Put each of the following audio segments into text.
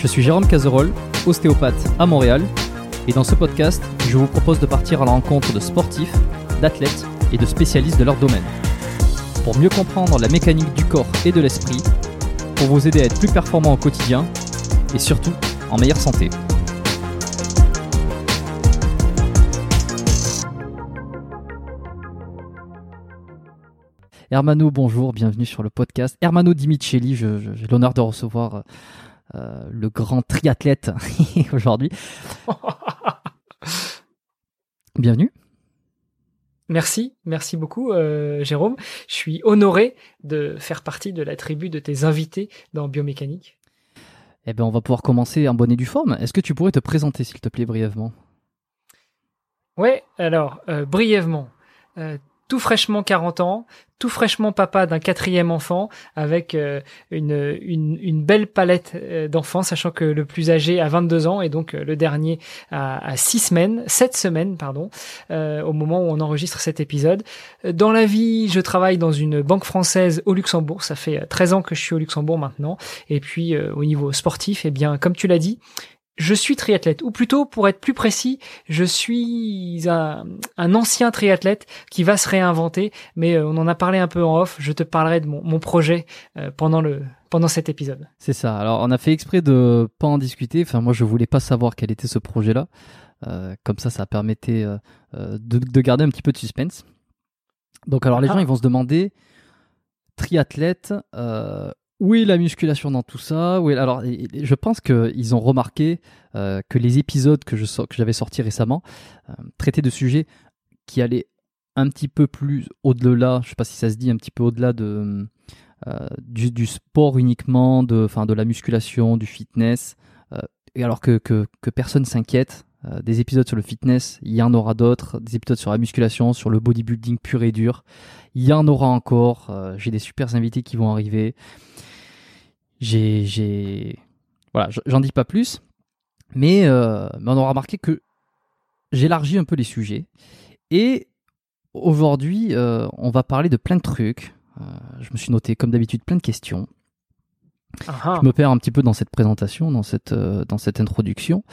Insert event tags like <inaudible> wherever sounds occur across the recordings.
Je suis Jérôme Cazerolle, ostéopathe à Montréal, et dans ce podcast, je vous propose de partir à la rencontre de sportifs, d'athlètes et de spécialistes de leur domaine. Pour mieux comprendre la mécanique du corps et de l'esprit, pour vous aider à être plus performant au quotidien, et surtout en meilleure santé. Hermano, bonjour, bienvenue sur le podcast. Hermano Dimicelli, j'ai l'honneur de recevoir euh, le grand triathlète <laughs> aujourd'hui. <laughs> Bienvenue. Merci, merci beaucoup euh, Jérôme. Je suis honoré de faire partie de la tribu de tes invités dans Biomécanique. Eh bien, on va pouvoir commencer en bonne et due forme. Est-ce que tu pourrais te présenter, s'il te plaît, brièvement? Ouais, alors euh, brièvement, euh, tout fraîchement 40 ans, tout fraîchement papa d'un quatrième enfant, avec euh, une, une, belle palette euh, d'enfants, sachant que le plus âgé a 22 ans et donc euh, le dernier a, a 6 semaines, 7 semaines, pardon, au moment où on enregistre cet épisode. Dans la vie, je travaille dans une banque française au Luxembourg, ça fait euh, 13 ans que je suis au Luxembourg maintenant, et puis au niveau sportif, eh bien, comme tu l'as dit, je suis triathlète, ou plutôt, pour être plus précis, je suis un, un ancien triathlète qui va se réinventer, mais euh, on en a parlé un peu en off, je te parlerai de mon, mon projet euh, pendant, le, pendant cet épisode. C'est ça. Alors, on a fait exprès de pas en discuter. Enfin, moi, je voulais pas savoir quel était ce projet-là. Euh, comme ça, ça permettait euh, euh, de, de garder un petit peu de suspense. Donc, alors, les gens, Ah. ils vont se demander, triathlète, euh, où est la musculation dans tout ça Où est- Alors, je pense qu'ils ont remarqué euh, que les épisodes que j'avais sortis récemment euh, traitaient de sujets qui allaient un petit peu plus au-delà, je sais pas si ça se dit, un petit peu au-delà de du, du, sport uniquement, de, de la musculation, du fitness, et alors que, que, que personne s'inquiète. des épisodes sur le fitness, il y en aura d'autres, des épisodes sur la musculation, sur le bodybuilding pur et dur, il y en aura encore. J'ai des super invités qui vont arriver. J'ai, voilà, j'en dis pas plus, mais, euh, mais on aura remarqué que j'élargis un peu les sujets. Et aujourd'hui, euh, on va parler de plein de trucs. Euh, je me suis noté, comme d'habitude, plein de questions. Je me perds un petit peu dans cette présentation, dans cette, dans cette introduction.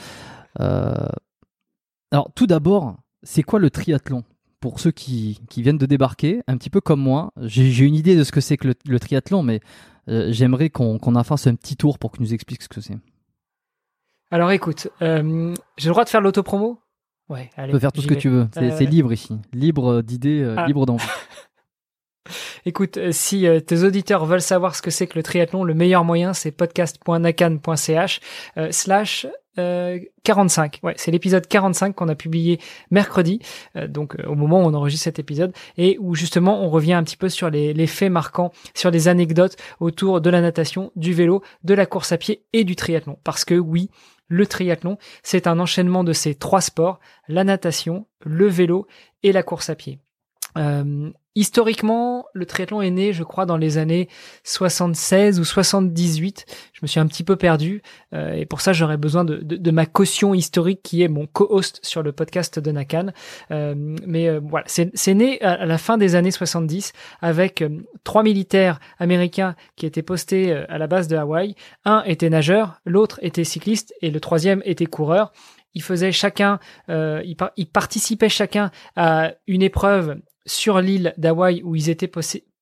alors, tout d'abord, c'est quoi le triathlon? Pour ceux qui, qui, viennent de débarquer, un petit peu comme moi, j'ai une idée de ce que c'est que le, triathlon, mais j'aimerais qu'on en fasse un petit tour pour que nous explique ce que c'est. Alors écoute, euh, j'ai le droit de faire l'autopromo? Ouais, allez. Tu peux faire tout ce que tu veux. C'est Euh, libre ici. Libre d'idées, euh, Ah. libre d'envie. <laughs> Écoute, euh, si euh, tes auditeurs veulent savoir ce que c'est que le triathlon, le meilleur moyen, c'est podcast.nakan.ch euh, slash euh, 45. Ouais, c'est l'épisode 45 qu'on a publié mercredi, euh, donc euh, au moment où on enregistre cet épisode, et où justement on revient un petit peu sur les, les faits marquants, sur les anecdotes autour de la natation, du vélo, de la course à pied et du triathlon. Parce que oui, le triathlon, c'est un enchaînement de ces trois sports, la natation, le vélo et la course à pied. Historiquement, le triathlon est né, je crois, dans les années 76 ou 78. Je me suis un petit peu perdu euh, et pour ça, j'aurais besoin de, de, de, ma caution historique qui est mon co-host sur le podcast de Nakan. Euh, mais euh, voilà, c'est né à la fin des années 70 avec euh, trois militaires américains qui étaient postés euh, à la base de Hawaï. Un était nageur, l'autre était cycliste et le troisième était coureur ils faisaient chacun, euh, ils, par ils, participaient chacun à une épreuve sur l'île d'Hawaï où ils étaient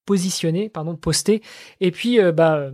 positionnés, pardon, postés. Et puis, euh, bah,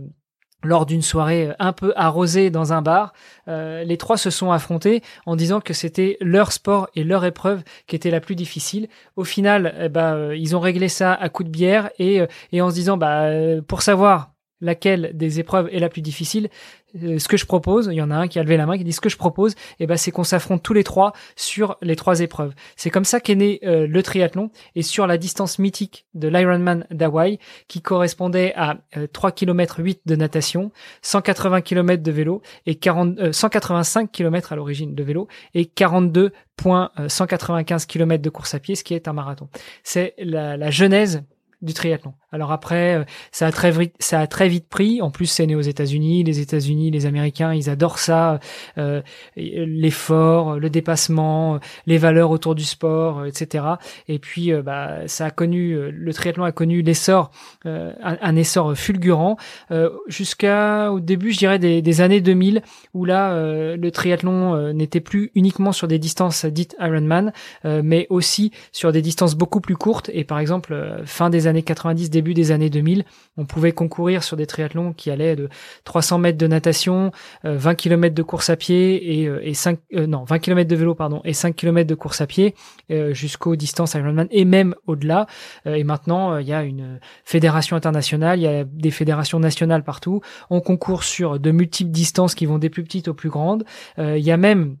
lors d'une soirée un peu arrosée dans un bar, euh, les trois se sont affrontés en disant que c'était leur sport et leur épreuve qui était la plus difficile. Au final, bah, ils ont réglé ça à coups de bière et, et en se disant, bah, pour savoir laquelle des épreuves est la plus difficile, ce que je propose, il y en a un qui a levé la main qui dit ce que je propose, et ben c'est qu'on s'affronte tous les trois sur les trois épreuves. C'est comme ça qu'est né euh, le triathlon et sur la distance mythique de l'Ironman d'Hawaï qui correspondait à euh, 3 km 8 de natation, 180 km de vélo et 40 euh, 185 km à l'origine de vélo et 42.195 km de course à pied, ce qui est un marathon. C'est la, la genèse du triathlon. Alors après, euh, ça a très vite, ça a très vite pris. En plus, c'est né aux États-Unis. Les États-Unis, les Américains, ils adorent ça, euh, l'effort, le dépassement, les valeurs autour du sport, etc. Et puis, euh, bah, ça a connu, le triathlon a connu l'essor, euh, un, un, essor fulgurant euh, jusqu'à au début, je dirais des, des années 2000, où là, euh, le triathlon n'était plus uniquement sur des distances dites Ironman, mais aussi sur des distances beaucoup plus courtes. Et par exemple, fin des années 90, début des années 2000, on pouvait concourir sur des triathlons qui allaient de 300 mètres de natation, euh, 20 km de course à pied et, euh, et 5 euh, non 20 km de vélo pardon et 5 km de course à pied euh, jusqu'aux distances Ironman et même au-delà. et maintenant, il y a une fédération internationale, il y a des fédérations nationales partout. On concourt sur de multiples distances qui vont des plus petites aux plus grandes. il y a même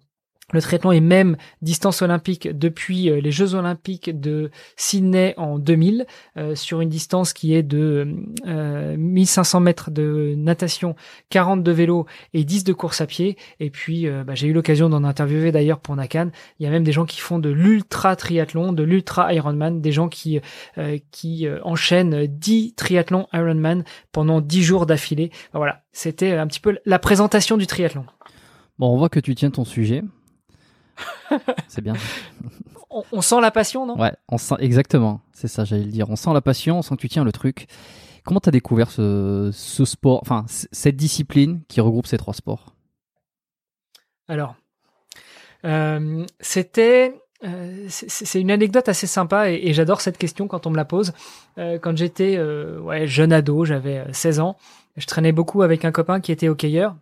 le triathlon est même distance olympique depuis les Jeux olympiques de Sydney en 2000 euh, sur une distance qui est de euh, 1500 mètres de natation, 40 de vélo et 10 de course à pied. Et puis euh, bah, j'ai eu l'occasion d'en interviewer d'ailleurs pour Nakan. Il y a même des gens qui font de l'ultra triathlon, de l'ultra Ironman, des gens qui euh, qui enchaînent 10 triathlons Ironman pendant 10 jours d'affilée. Voilà, c'était un petit peu la présentation du triathlon. Bon, on voit que tu tiens ton sujet. <laughs> C'est bien. On, on, sent la passion, non? Ouais, on sent exactement. C'est ça, j'allais le dire. On sent la passion, on sent que tu tiens le truc. Comment t'as découvert ce, ce sport, enfin cette discipline qui regroupe ces trois sports? Alors, euh, c'était euh, c'est une anecdote assez sympa et, et j'adore cette question quand on me la pose. Euh, quand j'étais ouais, jeune ado, j'avais 16 ans, je traînais beaucoup avec un copain qui était hockeyeur.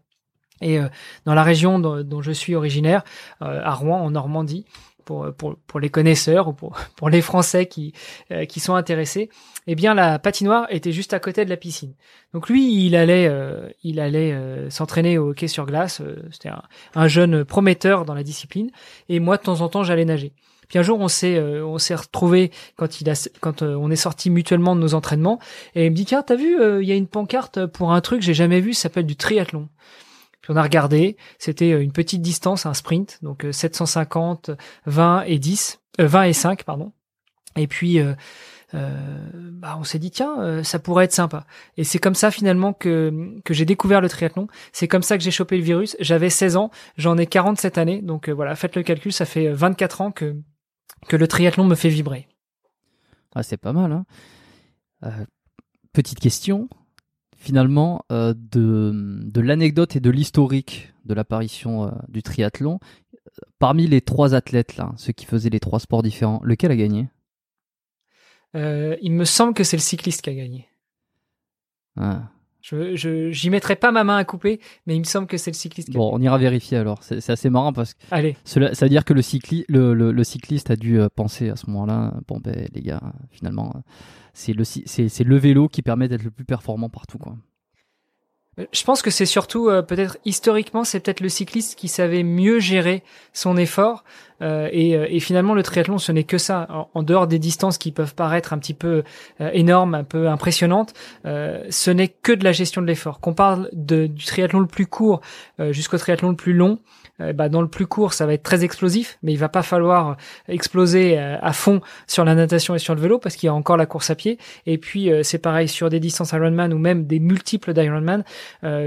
Et euh, dans la région dont, dont je suis originaire, euh, à Rouen, en Normandie, pour, pour, pour les connaisseurs ou pour, <laughs> pour les Français qui, euh, qui sont intéressés, eh bien la patinoire était juste à côté de la piscine. Donc lui, il allait, euh, il allait euh, s'entraîner au hockey sur glace. C'était un, un, jeune prometteur dans la discipline. Et moi, de temps en temps, j'allais nager. Puis un jour, on s'est euh, on s'est retrouvé quand il a quand euh, on est sorti mutuellement de nos entraînements et il me dit tiens t'as vu il y a une pancarte pour un truc que j'ai jamais vu ça s'appelle du triathlon. On a regardé, c'était une petite distance, un sprint, donc 750, 20 et 10, 20 et 5 pardon. Et puis euh, bah, on s'est dit tiens, euh, ça pourrait être sympa. Et c'est comme ça finalement que j'ai découvert le triathlon. C'est comme ça que j'ai chopé le virus. J'avais 16 ans, j'en ai 40 cette donc euh, voilà, faites le calcul, ça fait 24 ans que que le triathlon me fait vibrer. Ah, c'est pas mal. Hein petite question, finalement, de, de l'anecdote et de l'historique de l'apparition du triathlon. Parmi les trois athlètes là, ceux qui faisaient les trois sports différents, lequel a gagné? Euh, il me semble que c'est le cycliste qui a gagné. Ah. Je, je, j'y mettrai pas ma main à couper, mais il me semble que c'est le cycliste. Qui bon, on ira vérifier alors. C'est, assez marrant parce que Allez. Cela, ça veut dire que le, cycli, le, le, cycliste a dû euh, penser à ce moment-là. Bon ben les gars, finalement, c'est le c'est le vélo qui permet d'être le plus performant partout quoi. Euh, je pense que c'est surtout peut-être historiquement, c'est peut-être le cycliste qui savait mieux gérer son effort euh, et, euh, et, finalement, le triathlon, ce n'est que ça. En, dehors des distances qui peuvent paraître un petit peu euh, énormes, un peu impressionnantes, ce n'est que de la gestion de l'effort. Qu'on parle de, du triathlon le plus court jusqu'au triathlon le plus long, bah, dans le plus court, ça va être très explosif, mais il va pas falloir exploser à fond sur la natation et sur le vélo parce qu'il y a encore la course à pied. Et puis c'est pareil sur des distances Ironman ou même des multiples d'Ironman.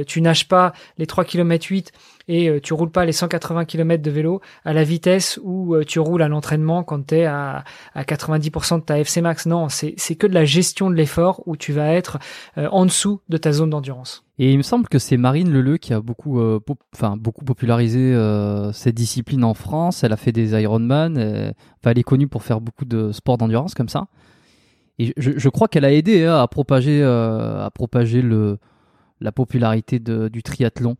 tu nages pas les 3 km 8 et euh, tu roules pas les 180 km de vélo à la vitesse où euh, tu roules à l'entraînement quand tu es à, à 90% de ta FC max. Non, c'est que de la gestion de l'effort où tu vas être euh, en dessous de ta zone d'endurance. Et il me semble que c'est Marine Leleu qui a beaucoup, popularisé cette discipline en France. Elle a fait des Ironman. Elle est connue pour faire beaucoup de sports d'endurance comme ça. Et je, crois qu'elle a aidé hein, à propager, la popularité du triathlon.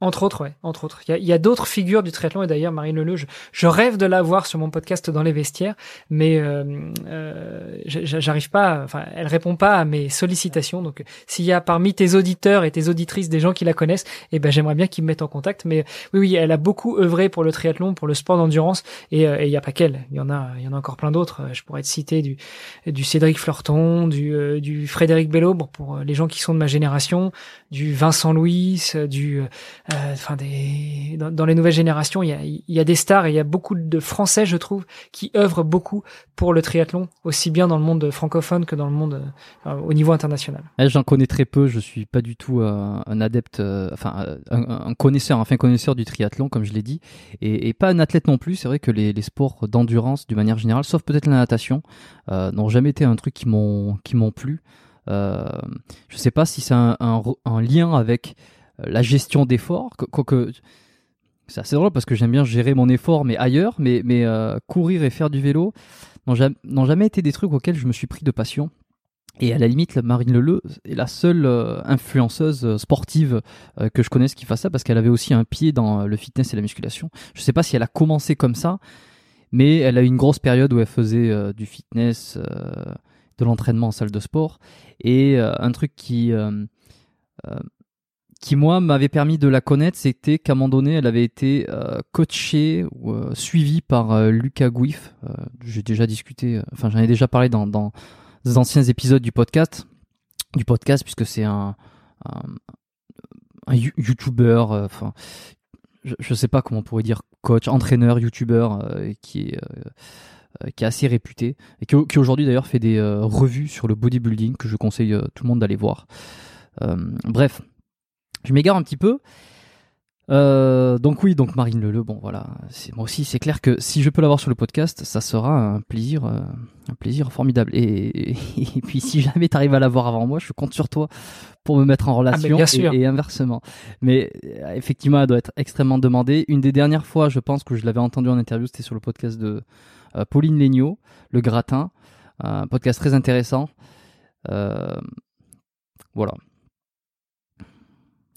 Entre autres, ouais, entre autres. Il y a, a d'autres figures du triathlon et d'ailleurs Marine Leleu, je, je, rêve de la voir sur mon podcast dans les vestiaires, mais euh, euh, j'arrive pas. Enfin, elle répond pas à mes sollicitations. Donc, s'il y a parmi tes auditeurs et tes auditrices des gens qui la connaissent, eh ben j'aimerais bien qu'ils me mettent en contact. Mais oui, oui, elle a beaucoup œuvré pour le triathlon, pour le sport d'endurance, et euh, il y a pas qu'elle. Il y en a, il y en a encore plein d'autres. Je pourrais te citer du du Cédric Fleurton, du euh, du Frédéric Bello pour les gens qui sont de ma génération, du Vincent Louis, du euh, enfin des dans, les nouvelles générations, il y a, des stars et il y a beaucoup de Français, je trouve, qui œuvrent beaucoup pour le triathlon, aussi bien dans le monde francophone que dans le monde euh, au niveau international. Eh, j'en connais très peu, je suis pas du tout euh, un adepte, enfin un, connaisseur, un fin connaisseur du triathlon, comme je l'ai dit, et, pas un athlète non plus. C'est vrai que les, sports d'endurance, d'une manière générale, sauf peut-être la natation, n'ont jamais été un truc qui m'ont qui m'ont plu. Euh, je sais pas si c'est un, lien avec la gestion d'effort. Quoique, c'est assez drôle parce que j'aime bien gérer mon effort, mais ailleurs. Mais, mais euh, courir et faire du vélo n'ont jamais, été des trucs auxquels je me suis pris de passion. Et à la limite, Marine Leleu est la seule euh, influenceuse euh, sportive que je connaisse qui fasse ça parce qu'elle avait aussi un pied dans le fitness et la musculation. Je sais pas si elle a commencé comme ça, mais elle a eu une grosse période où elle faisait du fitness, de l'entraînement en salle de sport. Et un truc qui qui moi m'avait permis de la connaître, c'était qu'à un moment donné, elle avait été euh, coachée ou euh, suivie par euh, Lucas Gouif. J'ai déjà discuté, enfin j'en ai déjà parlé dans, dans des anciens épisodes du podcast, du podcast puisque c'est un, un, un YouTuber, enfin je, je sais pas comment on pourrait dire coach, entraîneur, YouTuber qui est qui est assez réputé et qui, qui aujourd'hui d'ailleurs fait des revues sur le bodybuilding que je conseille tout le monde d'aller voir. bref, je m'égare un petit peu. Euh, donc oui, donc Marine Leleu, bon voilà, c'est moi aussi, c'est clair que si je peux l'avoir sur le podcast, ça sera un plaisir, euh, un plaisir formidable. Et, et, puis si jamais tu arrives à l'avoir avant moi, je compte sur toi pour me mettre en ah, relation et, inversement. Mais euh, effectivement, elle doit être extrêmement demandée. Une des dernières fois, je pense que je l'avais entendu en interview, c'était sur le podcast de Pauline Legnaud, Le Gratin, un podcast très intéressant. voilà,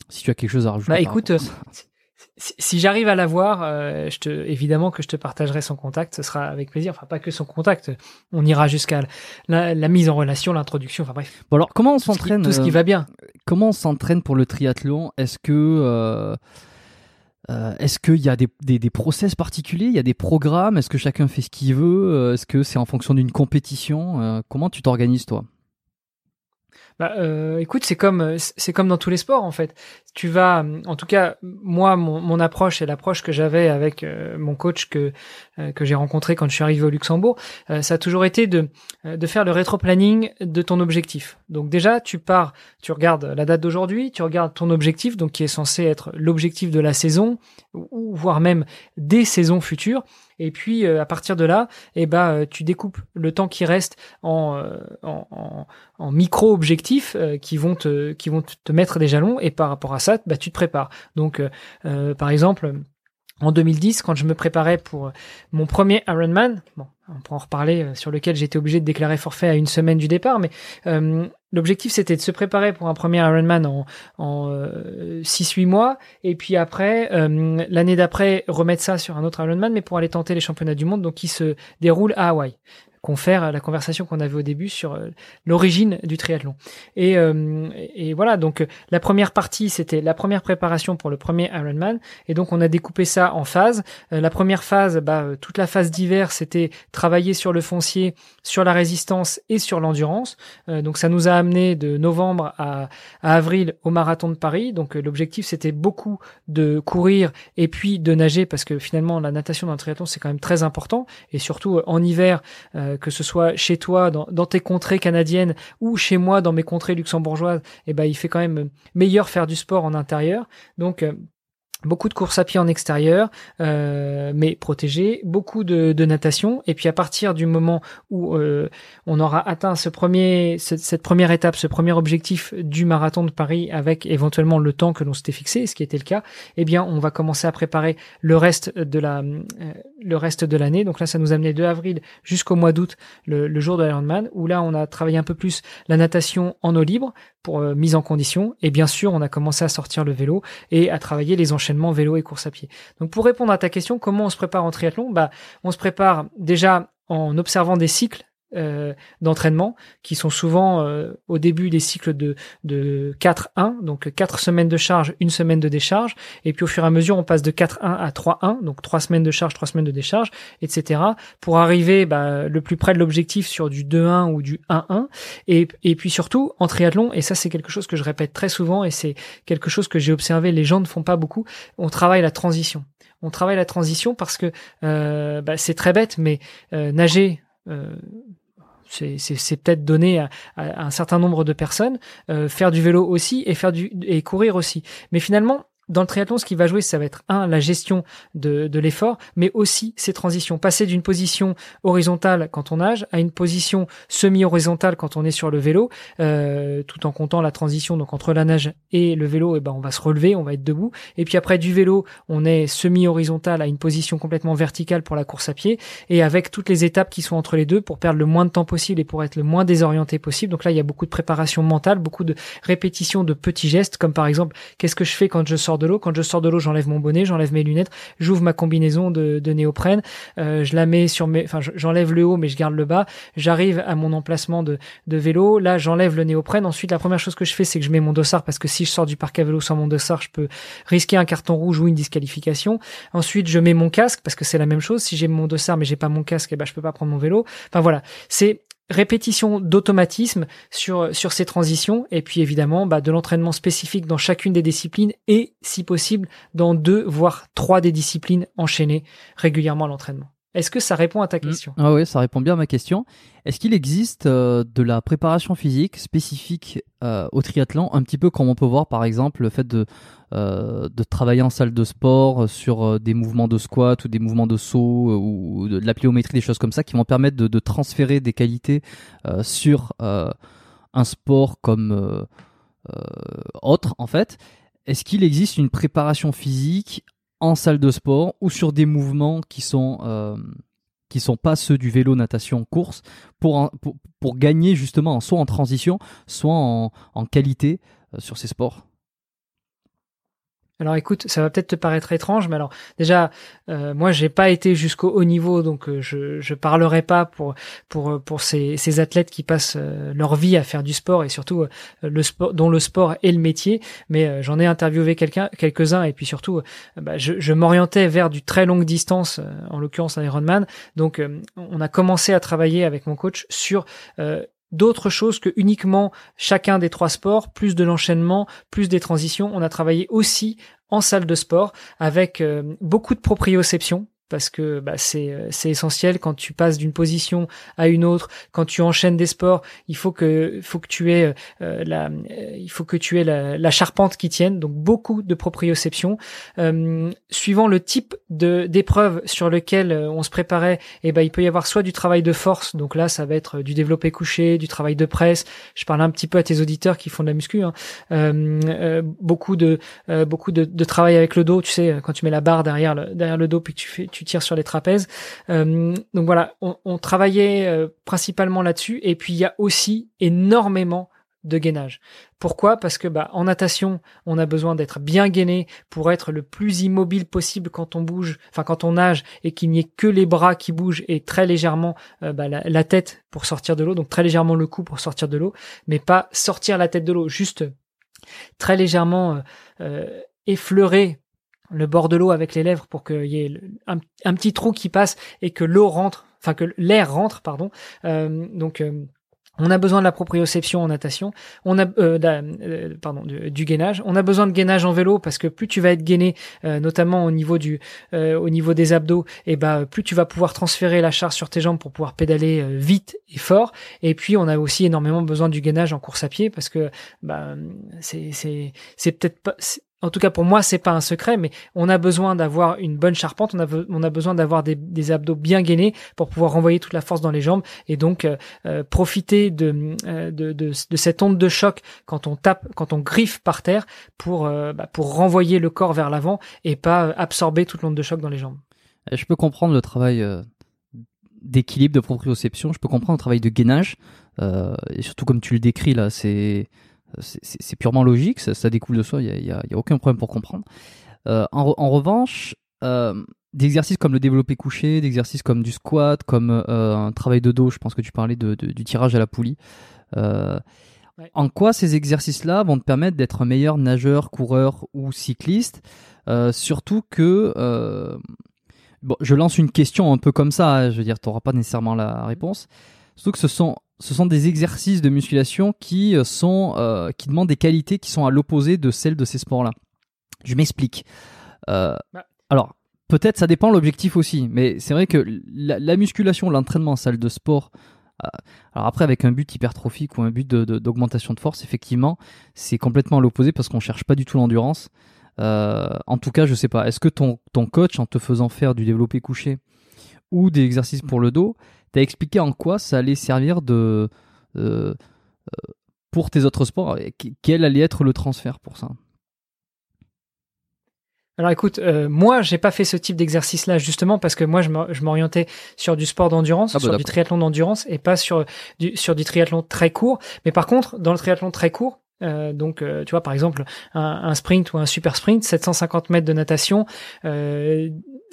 si tu as quelque chose à rajouter. Bah écoute, euh, si, j'arrive à l'avoir, euh, je te, évidemment que je te partagerai son contact. Ce sera avec plaisir. Enfin, pas que son contact. On ira jusqu'à la, mise en relation, l'introduction. Enfin bref. Bon alors, comment on s'entraîne Tout, ce qui va bien. Comment on s'entraîne pour le triathlon? Est-ce que Euh, est-ce qu'il y a des, des, des, process particuliers, il y a des programmes, est-ce que chacun fait ce qu'il veut, euh, est-ce que c'est en fonction d'une compétition? Euh, Comment tu t'organises toi? Bah, euh, écoute, c'est comme c'est comme dans tous les sports en fait. Tu vas, en tout cas, moi, mon, mon approche et l'approche que j'avais avec euh, mon coach que euh, que j'ai rencontré quand je suis arrivé au Luxembourg, euh, ça a toujours été de de faire le rétro-planning de ton objectif. Donc déjà, tu pars, tu regardes la date d'aujourd'hui, tu regardes ton objectif, donc qui est censé être l'objectif de la saison ou voire même des saisons futures. Et puis à partir de là, eh ben tu découpes le temps qui reste en, en, en, en micro-objectifs qui vont te qui vont te mettre des jalons. Et par rapport à ça, bah, tu te prépares. Donc, euh, euh, par exemple, en 2010, quand je me préparais pour mon premier Ironman, bon, on pourra en reparler, euh, sur lequel j'étais obligé de déclarer forfait à une semaine du départ, mais l'objectif c'était de se préparer pour un premier Ironman en, en 6-8 mois, et puis après, l'année d'après, remettre ça sur un autre Ironman, mais pour aller tenter les championnats du monde, donc qui se déroulent à Hawaï confère la conversation qu'on avait au début sur euh, l'origine du triathlon. Et, euh, et voilà, donc euh, la première partie, c'était la première préparation pour le premier Ironman. Et donc on a découpé ça en phases. la première phase, bah, toute la phase d'hiver, c'était travailler sur le foncier, sur la résistance et sur l'endurance. donc ça nous a amené de novembre à, à avril au marathon de Paris. Donc l'objectif, c'était beaucoup de courir et puis de nager parce que finalement la natation dans le triathlon, c'est quand même très important. Et surtout en hiver, euh, que ce soit chez toi, dans, dans, tes contrées canadiennes ou chez moi, dans mes contrées luxembourgeoises, eh ben, il fait quand même meilleur faire du sport en intérieur. Donc, euh, beaucoup de courses à pied en extérieur, euh, mais protégé, beaucoup de, de, natation, et puis à partir du moment où euh, on aura atteint ce premier, cette première étape, ce premier objectif du marathon de Paris, avec éventuellement le temps que l'on s'était fixé, ce qui était le cas, eh bien on va commencer à préparer le reste de la, euh, le reste de l'année. Donc là, ça nous a amené de avril jusqu'au mois d'août, le, le, jour de l'Ironman, où là on a travaillé un peu plus la natation en eau libre pour euh, mise en condition, et bien sûr on a commencé à sortir le vélo et à travailler les enchaînements vélo et course à pied. Donc pour répondre à ta question, comment on se prépare en triathlon? Bah, on se prépare déjà en observant des cycles euh, d'entraînement qui sont souvent euh, au début des cycles de, de 4-1, donc 4 semaines de charge, une semaine de décharge, et puis au fur et à mesure on passe de 4-1 à 3-1, donc 3 semaines de charge, 3 semaines de décharge, etc. pour arriver bah, le plus près de l'objectif sur du 2-1 ou du 1-1, et, puis surtout en triathlon, et ça c'est quelque chose que je répète très souvent, et c'est quelque chose que j'ai observé, les gens ne font pas beaucoup, on travaille la transition. On travaille la transition parce que euh, bah, c'est très bête, mais nager c'est peut-être donné à, un certain nombre de personnes, euh, faire du vélo aussi et faire du et courir aussi. Mais finalement, dans le triathlon, ce qui va jouer, ça va être un la gestion de, de l'effort, mais aussi ces transitions. Passer d'une position horizontale quand on nage à une position semi-horizontale quand on est sur le vélo, euh, tout en comptant la transition. Donc entre la nage et le vélo, et eh ben on va se relever, on va être debout. Et puis après du vélo, on est semi-horizontal à une position complètement verticale pour la course à pied, et avec toutes les étapes qui sont entre les deux pour perdre le moins de temps possible et pour être le moins désorienté possible. Donc là, il y a beaucoup de préparation mentale, beaucoup de répétition de petits gestes, comme par exemple, qu'est-ce que je fais quand je sors de l'eau. Quand je sors de l'eau, j'enlève mon bonnet, j'enlève mes lunettes, j'ouvre ma combinaison de, de néoprène, euh, je la mets sur mes, enfin, j'enlève le haut, mais je garde le bas. J'arrive à mon emplacement de, de vélo. Là, j'enlève le néoprène. Ensuite, la première chose que je fais, c'est que je mets mon dossard parce que si je sors du parc à vélo sans mon dossard, je peux risquer un carton rouge ou une disqualification. Ensuite, je mets mon casque parce que c'est la même chose. Si j'ai mon dossard mais j'ai pas mon casque, et eh ben je peux pas prendre mon vélo. Enfin voilà, c'est répétition d'automatisme sur ces transitions et puis évidemment bah, de l'entraînement spécifique dans chacune des disciplines et si possible dans deux voire trois des disciplines enchaînées régulièrement à l'entraînement. Est-ce que ça répond à ta mmh. question? Ah oui, ça répond bien à ma question. Est-ce qu'il existe euh, de la préparation physique spécifique euh, au triathlon, un petit peu comme on peut voir par exemple le fait de, euh, de travailler en salle de sport sur des mouvements de squat ou des mouvements de saut ou de, la pliométrie, des choses comme ça qui vont permettre de, de transférer des qualités sur un sport comme autre en fait? Est-ce qu'il existe une préparation physique en salle de sport ou sur des mouvements qui sont euh, qui sont pas ceux du vélo, natation, course, pour, pour, pour, gagner justement soit en transition, soit en, qualité euh, sur ces sports Alors écoute, ça va peut-être te paraître étrange, mais alors déjà, euh, moi j'ai pas été jusqu'au haut niveau, donc euh, je je parlerai pas pour pour pour ces, ces athlètes qui passent euh, leur vie à faire du sport et surtout euh, le sport dont le sport est le métier. Mais j'en ai interviewé quelqu'un quelques uns et puis surtout, bah, je, je m'orientais vers du très longue distance, en l'occurrence Ironman. Donc on a commencé à travailler avec mon coach sur d'autres choses que uniquement chacun des trois sports, plus de l'enchaînement, plus des transitions. On a travaillé aussi en salle de sport avec euh, beaucoup de proprioception parce que bah, c'est euh, c'est essentiel quand tu passes d'une position à une autre, quand tu enchaînes des sports, il faut que faut que tu aies euh, la il faut que tu aies la, la, charpente qui tienne, donc beaucoup de proprioception. Euh, suivant le type de d'épreuve sur lequel euh, on se préparait, eh ben il peut y avoir soit du travail de force, donc là ça va être du développé couché, du travail de presse. Je parle un petit peu à tes auditeurs qui font de la muscu, hein. euh, beaucoup de beaucoup de, de, travail avec le dos, tu sais quand tu mets la barre derrière le, derrière le dos puis tu fais tu tire sur les trapèzes. Euh, donc voilà, on, travaillait euh, principalement là-dessus. Et puis il y a aussi énormément de gainage. Pourquoi? Parce que bah en natation, on a besoin d'être bien gainé pour être le plus immobile possible quand on bouge, enfin quand on nage et qu'il n'y ait que les bras qui bougent et très légèrement euh, bah, la, tête pour sortir de l'eau, donc très légèrement le cou pour sortir de l'eau, mais pas sortir la tête de l'eau, juste très légèrement effleurer le bord de l'eau avec les lèvres pour qu'il y ait un, petit trou qui passe et que l'eau rentre, enfin que l'air rentre, pardon. Euh, donc euh, on a besoin de la proprioception en natation, on a euh, pardon du, gainage. On a besoin de gainage en vélo parce que plus tu vas être gainé, notamment au niveau du au niveau des abdos, et bah plus tu vas pouvoir transférer la charge sur tes jambes pour pouvoir pédaler vite et fort. Et puis on a aussi énormément besoin du gainage en course à pied parce que bah c'est c'est c'est peut-être pas en tout cas pour moi c'est pas un secret, mais on a besoin d'avoir une bonne charpente, on a, besoin d'avoir des, abdos bien gainés pour pouvoir renvoyer toute la force dans les jambes et donc euh, euh, profiter euh, de, cette onde de choc quand on tape, quand on griffe par terre pour, bah, pour renvoyer le corps vers l'avant et pas absorber toute l'onde de choc dans les jambes. Je peux comprendre le travail d'équilibre, de proprioception, je peux comprendre le travail de gainage, et surtout comme tu le décris là, c'est c'est purement logique, ça, découle de soi, il n'y a, aucun problème pour comprendre. Euh, en, revanche, euh, des exercices comme le développé couché, des exercices comme du squat, comme euh, un travail de dos, je pense que tu parlais de, du tirage à la poulie. En quoi ces exercices-là vont te permettre d'être un meilleur nageur, coureur ou cycliste? Surtout que, bon, je lance une question un peu comme ça, hein, je veux dire, tu n'auras pas nécessairement la réponse. Surtout que ce sont ce sont des exercices de musculation qui euh, sont euh, qui demandent des qualités qui sont à l'opposé de celles de ces sports-là. Je m'explique. Euh, bah. Alors peut-être ça dépend l'objectif aussi, mais c'est vrai que la, musculation, l'entraînement en salle de sport, alors après avec un but hypertrophique ou un but d'augmentation de, force, effectivement, c'est complètement à l'opposé parce qu'on cherche pas du tout l'endurance. en tout cas, je sais pas. Est-ce que ton, ton coach, en te faisant faire du développé couché ou des exercices pour le dos, t'as expliqué en quoi ça allait servir de euh, euh, pour tes autres sports. Quel allait être le transfert pour ça? Alors écoute, euh, moi j'ai pas fait ce type d'exercice là justement parce que moi je m'orientais sur du sport d'endurance, ah bah sur du triathlon d'endurance et pas sur du sur du triathlon très court. Mais par contre, dans le triathlon très court, donc, tu vois, par exemple, un, sprint ou un super sprint, 750 mètres de natation,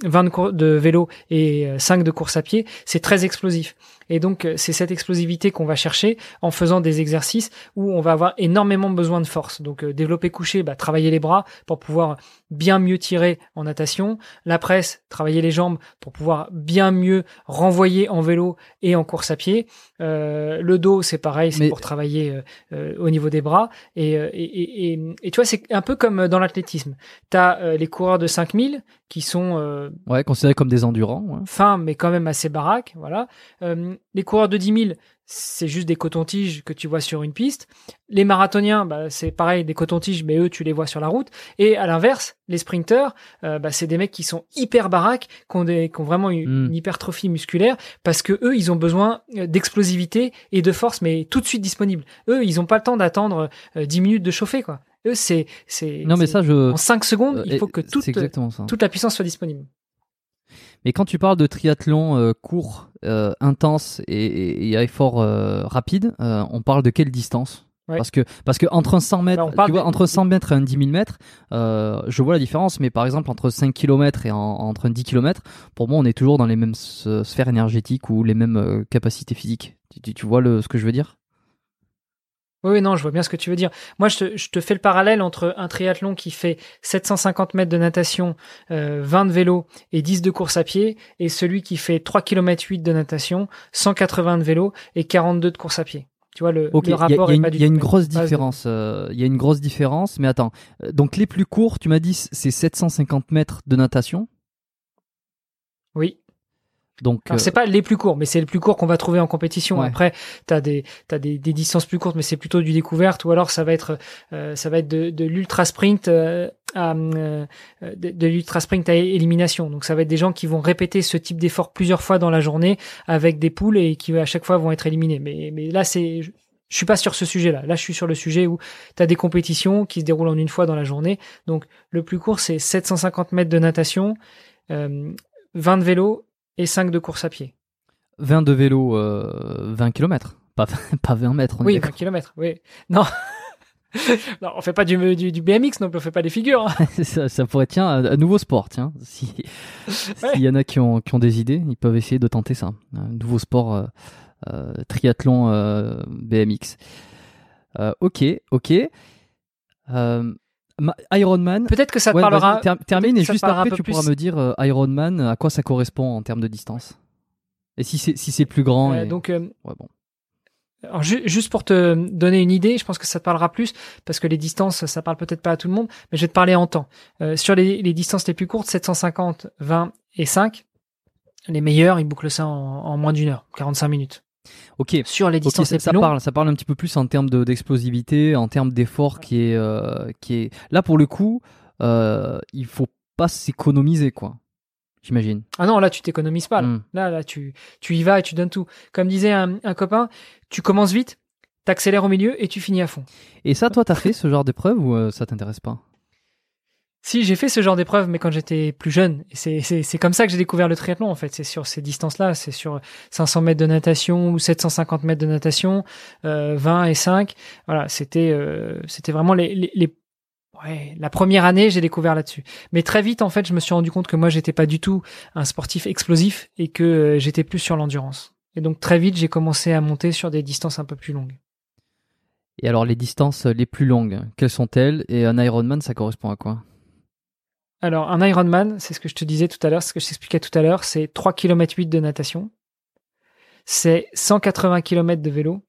20 de, vélo et 5 euh, de course à pied, c'est très explosif. Et donc, euh, c'est cette explosivité qu'on va chercher en faisant des exercices où on va avoir énormément besoin de force. Donc, euh, développer couché, bah, travailler les bras pour pouvoir bien mieux tirer en natation. La presse, travailler les jambes pour pouvoir bien mieux renvoyer en vélo et en course à pied. le dos, c'est pareil, c'est pour travailler au niveau des bras. Et, et, et, et tu vois, c'est un peu comme dans l'athlétisme. Tu as les coureurs de 5000 qui sont euh, ouais considérés comme des endurants, fins mais quand même assez baraques, voilà. Euh, les coureurs de 10 000, c'est juste des cotons-tiges que tu vois sur une piste. Les marathoniens, bah, c'est pareil, des cotons-tiges, mais eux, tu les vois sur la route. Et à l'inverse, les sprinteurs, euh, bah, c'est des mecs qui sont hyper baraques, qui ont, des, qui ont vraiment une, hmm. hypertrophie musculaire, parce que eux, ils ont besoin d'explosivité et de force, mais tout de suite disponible. Eux, ils ont pas le temps d'attendre 10 minutes de chauffer, quoi. Eux, c'est, c'est, non, mais ça, je... en 5 secondes, il faut que toute, toute la puissance soit disponible. Mais quand tu parles de triathlon euh, court, euh, intense et, et, à effort euh, rapide, on parle de quelle distance Parce que parce que entre un 100 mètres, tu vois, entre 100 mètres et un 10 000 mètres, je vois la différence. Mais par exemple, entre 5 km et entre un 10 km, pour moi, on est toujours dans les mêmes sphères énergétiques ou les mêmes capacités physiques. Tu, tu vois le, ce que je veux dire? Oui, non, je vois bien ce que tu veux dire. Moi, je te, je te, fais le parallèle entre un triathlon qui fait 750 mètres de natation, euh, 20 de vélo et 10 de course à pied, et celui qui fait 3 km 8 de natation, 180 de vélo et 42 de course à pied. Tu vois, le, le rapport Il y a une grosse différence. Euh, il y a une grosse différence, mais attends. Euh, donc les plus courts, tu m'as dit, c'est 750 mètres de natation? Oui. Donc, c'est pas les plus courts, mais c'est le plus court qu'on va trouver en compétition. Après, t'as des t'as des, des distances plus courtes, mais c'est plutôt du découverte, ou alors ça va être euh, ça va être de, de l'ultra sprint euh, à euh, de, de l'ultra sprint à élimination. Donc ça va être des gens qui vont répéter ce type d'effort plusieurs fois dans la journée avec des poules et qui à chaque fois vont être éliminés. Mais mais là c'est je suis pas sur ce sujet-là. Là, je suis sur le sujet où tu as des compétitions qui se déroulent en une fois dans la journée. Donc, le plus court, c'est 750 mètres de natation, euh, 20 de vélo et 5 de course à pied. 20 de vélo, euh, 20 km, pas, <laughs> pas 20 mètres. oui, 20 km, oui. Non. <laughs> non, on fait pas du, du, du, BMX non plus, on fait pas des figures. Hein. <laughs> ça, ça, pourrait, tiens, un, nouveau sport, tiens. S'il y en a qui ont, qui ont des idées, ils peuvent essayer de tenter ça. Un nouveau sport euh, euh, triathlon euh, BMX. Euh, ok, ok. Euh, Ironman. Peut-être que ça te parlera. termine et juste après, tu pourras me dire euh, Ironman, à quoi ça correspond en termes de distance. Et si c'est si plus grand. et... Donc, euh, ouais, bon. Alors, juste pour te donner une idée, je pense que ça te parlera plus parce que les distances, ça parle peut-être pas à tout le monde, mais je vais te parler en temps. Euh, sur les, les, distances les plus courtes, 750, 20 et 5, les meilleurs, ils bouclent ça en, en moins d'une heure, 45 minutes. Ok. Sur les distances ça, parle, ça parle un petit peu plus en termes d'explosivité, en termes d'effort qui est, euh, qui est. Là pour le coup, euh, il faut pas s'économiser quoi. J'imagine. Ah non, là tu t'économises pas. Là. Hmm. là, là, tu, tu y vas et tu donnes tout. Comme disait un, un copain, tu commences vite, t'accélères au milieu et tu finis à fond. Et ça, toi, t'as fait ce genre d'épreuve ou euh, ça t'intéresse pas? Si j'ai fait ce genre d'épreuve, mais quand j'étais plus jeune, c'est comme ça que j'ai découvert le triathlon en fait. C'est sur ces distances-là, c'est sur 500 mètres de natation ou 750 mètres de natation, euh, 20 et 5. Voilà, c'était euh, c'était vraiment les, les, les, ouais la première année j'ai découvert là-dessus. Mais très vite en fait, je me suis rendu compte que moi j'étais pas du tout un sportif explosif et que euh, j'étais plus sur l'endurance. Et donc très vite j'ai commencé à monter sur des distances un peu plus longues. Et alors les distances les plus longues, quelles sont-elles? Et un Ironman, ça correspond à quoi? Alors, un Ironman, c'est ce que je te disais tout à l'heure, ce que je t'expliquais tout à l'heure, c'est 3 km 8 de natation, c'est 180 km de vélo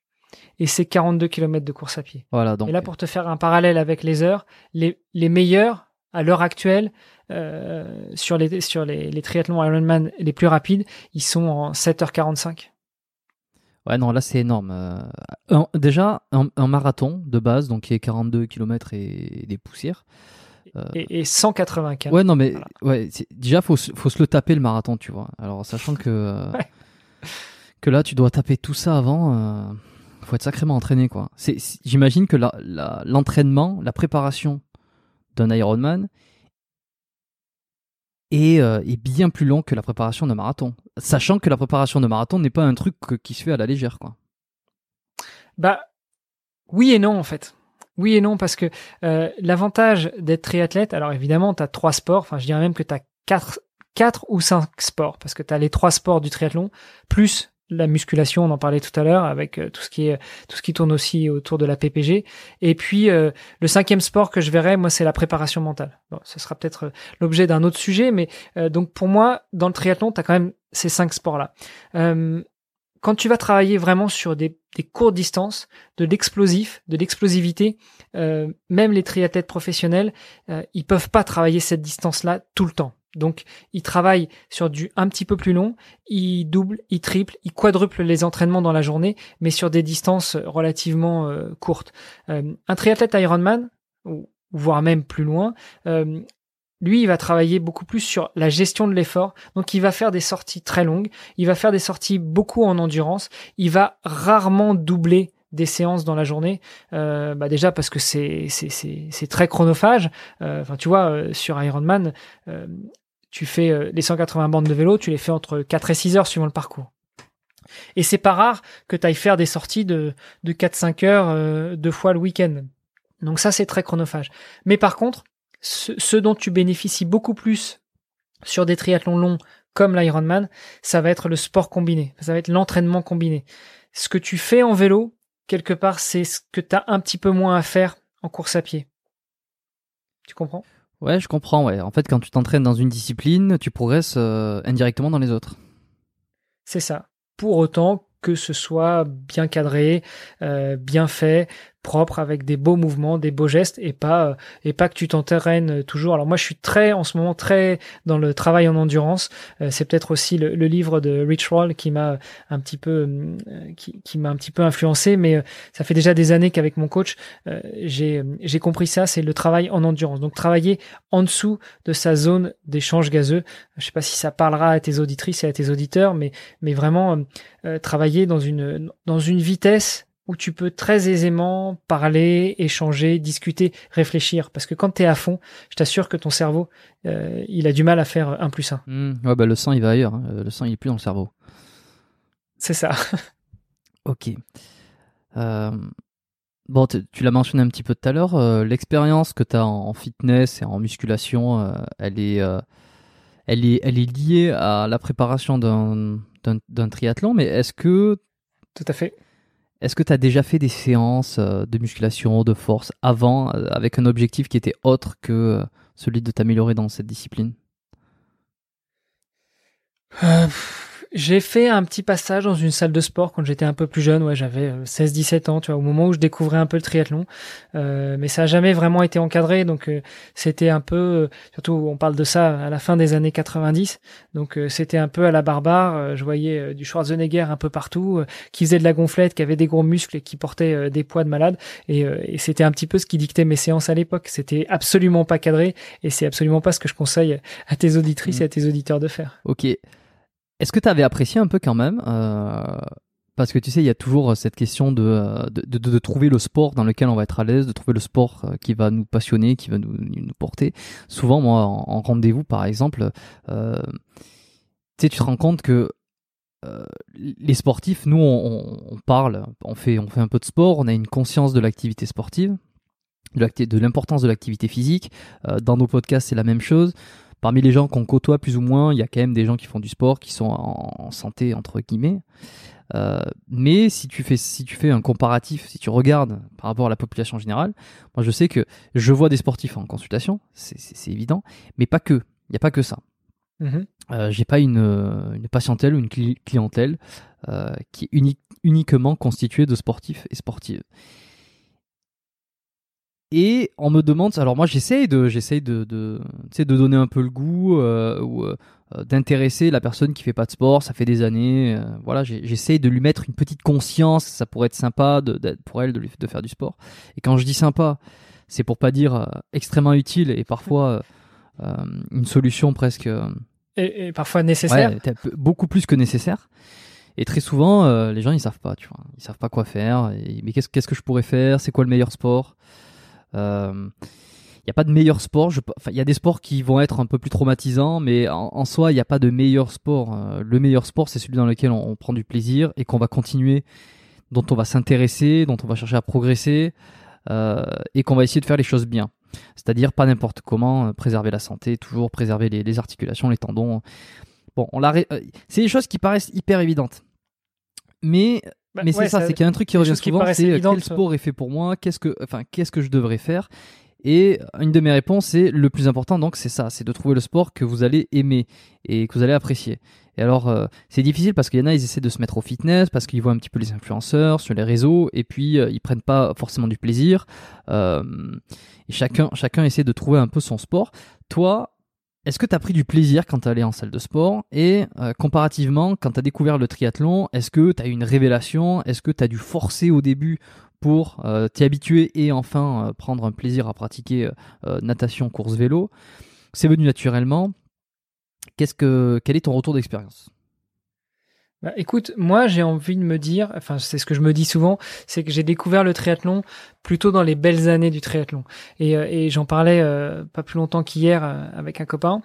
et c'est 42 km de course à pied. Voilà, donc... Et là, pour te faire un parallèle avec les heures, les, les meilleurs, à l'heure actuelle, euh, sur, les, sur les, les triathlons Ironman les plus rapides, ils sont en 7h45. Ouais, non, là c'est énorme. Euh, déjà, un, un, marathon de base, donc qui est 42 km et des poussières, euh, et, 184. Ouais, non, mais ouais, déjà, faut, faut se le taper le marathon, tu vois. Alors, sachant que, euh, <laughs> que là, tu dois taper tout ça avant, euh, faut être sacrément entraîné, quoi. C'est, j'imagine que l'entraînement, la, préparation d'un Ironman est, est, bien plus long que la préparation d'un marathon. Sachant que la préparation de marathon n'est pas un truc qui se fait à la légère, quoi. Bah, oui et non, en fait. Oui et non, parce que euh, l'avantage d'être triathlète, alors évidemment, tu as trois sports, enfin je dirais même que tu as quatre, quatre ou cinq sports, parce que tu as les trois sports du triathlon, plus la musculation, on en parlait tout à l'heure, avec euh, tout ce qui est tout ce qui tourne aussi autour de la PPG. Et puis euh, le cinquième sport que je verrai, moi, c'est la préparation mentale. Bon, ce sera peut-être l'objet d'un autre sujet, mais donc pour moi, dans le triathlon, tu as quand même ces cinq sports-là quand tu vas travailler vraiment sur des, courtes distances, de l'explosif, de l'explosivité, euh, même les triathlètes professionnels, euh, ils peuvent pas travailler cette distance-là tout le temps. Donc, ils travaillent sur du un petit peu plus long, ils doublent, ils triplent, ils quadruplent les entraînements dans la journée, mais sur des distances relativement euh, courtes. Euh, un triathlète Ironman, ou voire même plus loin, euh, lui, il va travailler beaucoup plus sur la gestion de l'effort. Donc, il va faire des sorties très longues. Il va faire des sorties beaucoup en endurance. Il va rarement doubler des séances dans la journée. Euh, bah déjà parce que c'est c'est très chronophage. Euh, enfin, tu vois, euh, sur Ironman, tu fais les 180 bandes de vélo, tu les fais entre 4 et 6 heures suivant le parcours. Et c'est pas rare que tu ailles faire des sorties de, de 4-5 heures euh, deux fois le week-end. Donc ça, c'est très chronophage. Mais par contre, ce, dont tu bénéficies beaucoup plus sur des triathlons longs comme l'Ironman, ça va être le sport combiné. Ça va être l'entraînement combiné. Ce que tu fais en vélo, quelque part, c'est ce que tu as un petit peu moins à faire en course à pied. Tu comprends? Ouais, je comprends. Ouais. En fait, quand tu t'entraînes dans une discipline, tu progresses euh, indirectement dans les autres. C'est ça. Pour autant que ce soit bien cadré, euh, bien fait, propre avec des beaux mouvements, des beaux gestes et pas euh, et pas que tu t'entraînes toujours. Alors moi je suis très en ce moment très dans le travail en endurance. Euh, c'est peut-être aussi le, livre de Rich Roll qui m'a un petit peu euh, qui, qui m'a un petit peu influencé, mais ça fait déjà des années qu'avec mon coach j'ai j'ai compris ça. C'est le travail en endurance. Donc travailler en dessous de sa zone d'échange gazeux. Je sais pas si ça parlera à tes auditrices et à tes auditeurs, mais mais vraiment travailler dans une dans une vitesse où tu peux très aisément parler, échanger, discuter, réfléchir. Parce que quand tu es à fond, je t'assure que ton cerveau, euh, il a du mal à faire un plus un. Mmh. ouais, bah, le sang, il va ailleurs. Hein. Le sang, il est plus dans le cerveau. C'est ça. <laughs> ok. Euh, bon, tu l'as mentionné un petit peu tout à l'heure. Euh, l'expérience que tu as en, fitness et en musculation, elle, est, elle, est, elle est liée à la préparation d'un triathlon. Mais est-ce que... Tout à fait. Est-ce que tu as déjà fait des séances euh, de musculation, de force avant, euh, avec un objectif qui était autre que euh, celui de t'améliorer dans cette discipline? J'ai fait un petit passage dans une salle de sport quand j'étais un peu plus jeune, ouais, j'avais 16-17 euh, ans, tu vois, au moment où je découvrais un peu le triathlon. Euh, mais ça a jamais vraiment été encadré, donc euh, c'était un peu, surtout on parle de ça à la fin des années 90, donc c'était un peu à la barbare. je voyais du Schwarzenegger un peu partout, qui faisait de la gonflette, qui avait des gros muscles et qui portait des poids de malade. Et, et c'était un petit peu ce qui dictait mes séances à l'époque. C'était absolument pas cadré, et c'est absolument pas ce que je conseille à tes auditrices mmh. et à tes auditeurs de faire. Ok. Est-ce que tu avais apprécié un peu quand même euh, Parce que tu sais, il y a toujours cette question de de, de, trouver le sport dans lequel on va être à l'aise, de trouver le sport euh, qui va nous passionner, qui va nous, nous porter. Souvent, moi, en, rendez-vous, par exemple, euh, tu sais, tu te rends compte que euh, les sportifs, nous, on, parle, on fait, on fait un peu de sport, on a une conscience de l'activité sportive, de l'importance de l'activité physique. Euh, dans nos podcasts, c'est la même chose parmi les gens qu'on côtoie plus ou moins, il y a quand même des gens qui font du sport, qui sont en, santé entre guillemets. Euh, mais si tu fais si tu fais un comparatif, si tu regardes par rapport à la population générale, moi je sais que je vois des sportifs en consultation, c'est évident, mais pas que. Il n'y a pas que ça. Mm-hmm. Euh, J'ai pas une, une, patientèle ou une clientèle euh, qui est uniquement constituée de sportifs et sportives. Et on me demande, alors moi j'essaye de, j'essaye de, de, de donner un peu le goût euh, ou euh, d'intéresser la personne qui fait pas de sport, ça fait des années, euh, voilà, j'essaye de lui mettre une petite conscience, ça pourrait être sympa de, pour elle de, de faire du sport. Et quand je dis sympa, c'est pour pas dire extrêmement utile et parfois une solution presque. Et, parfois nécessaire. beaucoup plus que nécessaire. Et très souvent, les gens ils savent pas, tu vois, ils savent pas quoi faire. mais qu'est-ce, qu'est-ce que je pourrais faire? C'est quoi le meilleur sport? Il euh, n'y a pas de meilleur sport. il y a des sports qui vont être un peu plus traumatisants, mais en, soi, il n'y a pas de meilleur sport. Euh, le meilleur sport, c'est celui dans lequel on, prend du plaisir et qu'on va continuer, dont on va s'intéresser, dont on va chercher à progresser euh, et qu'on va essayer de faire les choses bien. C'est-à-dire pas n'importe comment, préserver la santé, toujours préserver les, articulations, les tendons. Bon, on c'est des choses qui paraissent hyper évidentes. Mais bah, mais c'est ça, c'est qu'il y a un truc qui revient souvent, c'est euh, quel sport est fait pour moi, qu'est-ce que, enfin, qu'est-ce que je devrais faire? Et une de mes réponses, c'est le plus important, donc c'est ça, c'est de trouver le sport que vous allez aimer et que vous allez apprécier. Et alors, euh, c'est difficile parce qu'il y en a, ils essaient de se mettre au fitness parce qu'ils voient un petit peu les influenceurs sur les réseaux et puis euh, ils prennent pas forcément du plaisir. et chacun, chacun essaie de trouver un peu son sport. Toi, est-ce que tu as pris du plaisir quand tu allé en salle de sport Et euh, comparativement, quand tu as découvert le triathlon, est-ce que tu as eu une révélation? Est-ce que tu as dû forcer au début pour euh, t'y habituer et enfin euh, prendre un plaisir à pratiquer natation, course, vélo? C'est venu naturellement. Qu'est-ce que, quel est ton retour d'expérience? Bah, écoute, moi j'ai envie de me dire, enfin c'est ce que je me dis souvent, c'est que j'ai découvert le triathlon plutôt dans les belles années du triathlon. Et, euh, j'en parlais euh, pas plus longtemps qu'hier euh, avec un copain.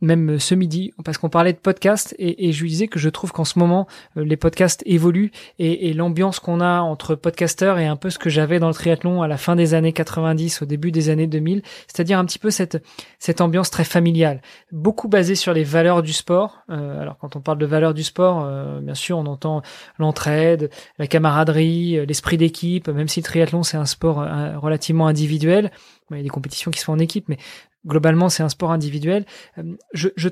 Même ce midi, parce qu'on parlait de podcast et, je lui disais que je trouve qu'en ce moment euh, les podcasts évoluent et, l'ambiance qu'on a entre podcasteurs est un peu ce que j'avais dans le triathlon à la fin des années 90, au début des années 2000, c'est-à-dire un petit peu cette ambiance très familiale, beaucoup basée sur les valeurs du sport. Euh, alors quand on parle de valeurs du sport, euh, bien sûr on entend l'entraide, la camaraderie, l'esprit d'équipe, même si le triathlon c'est un sport relativement individuel. Il y a des compétitions qui se font en équipe, mais globalement c'est un sport individuel. Euh, je, je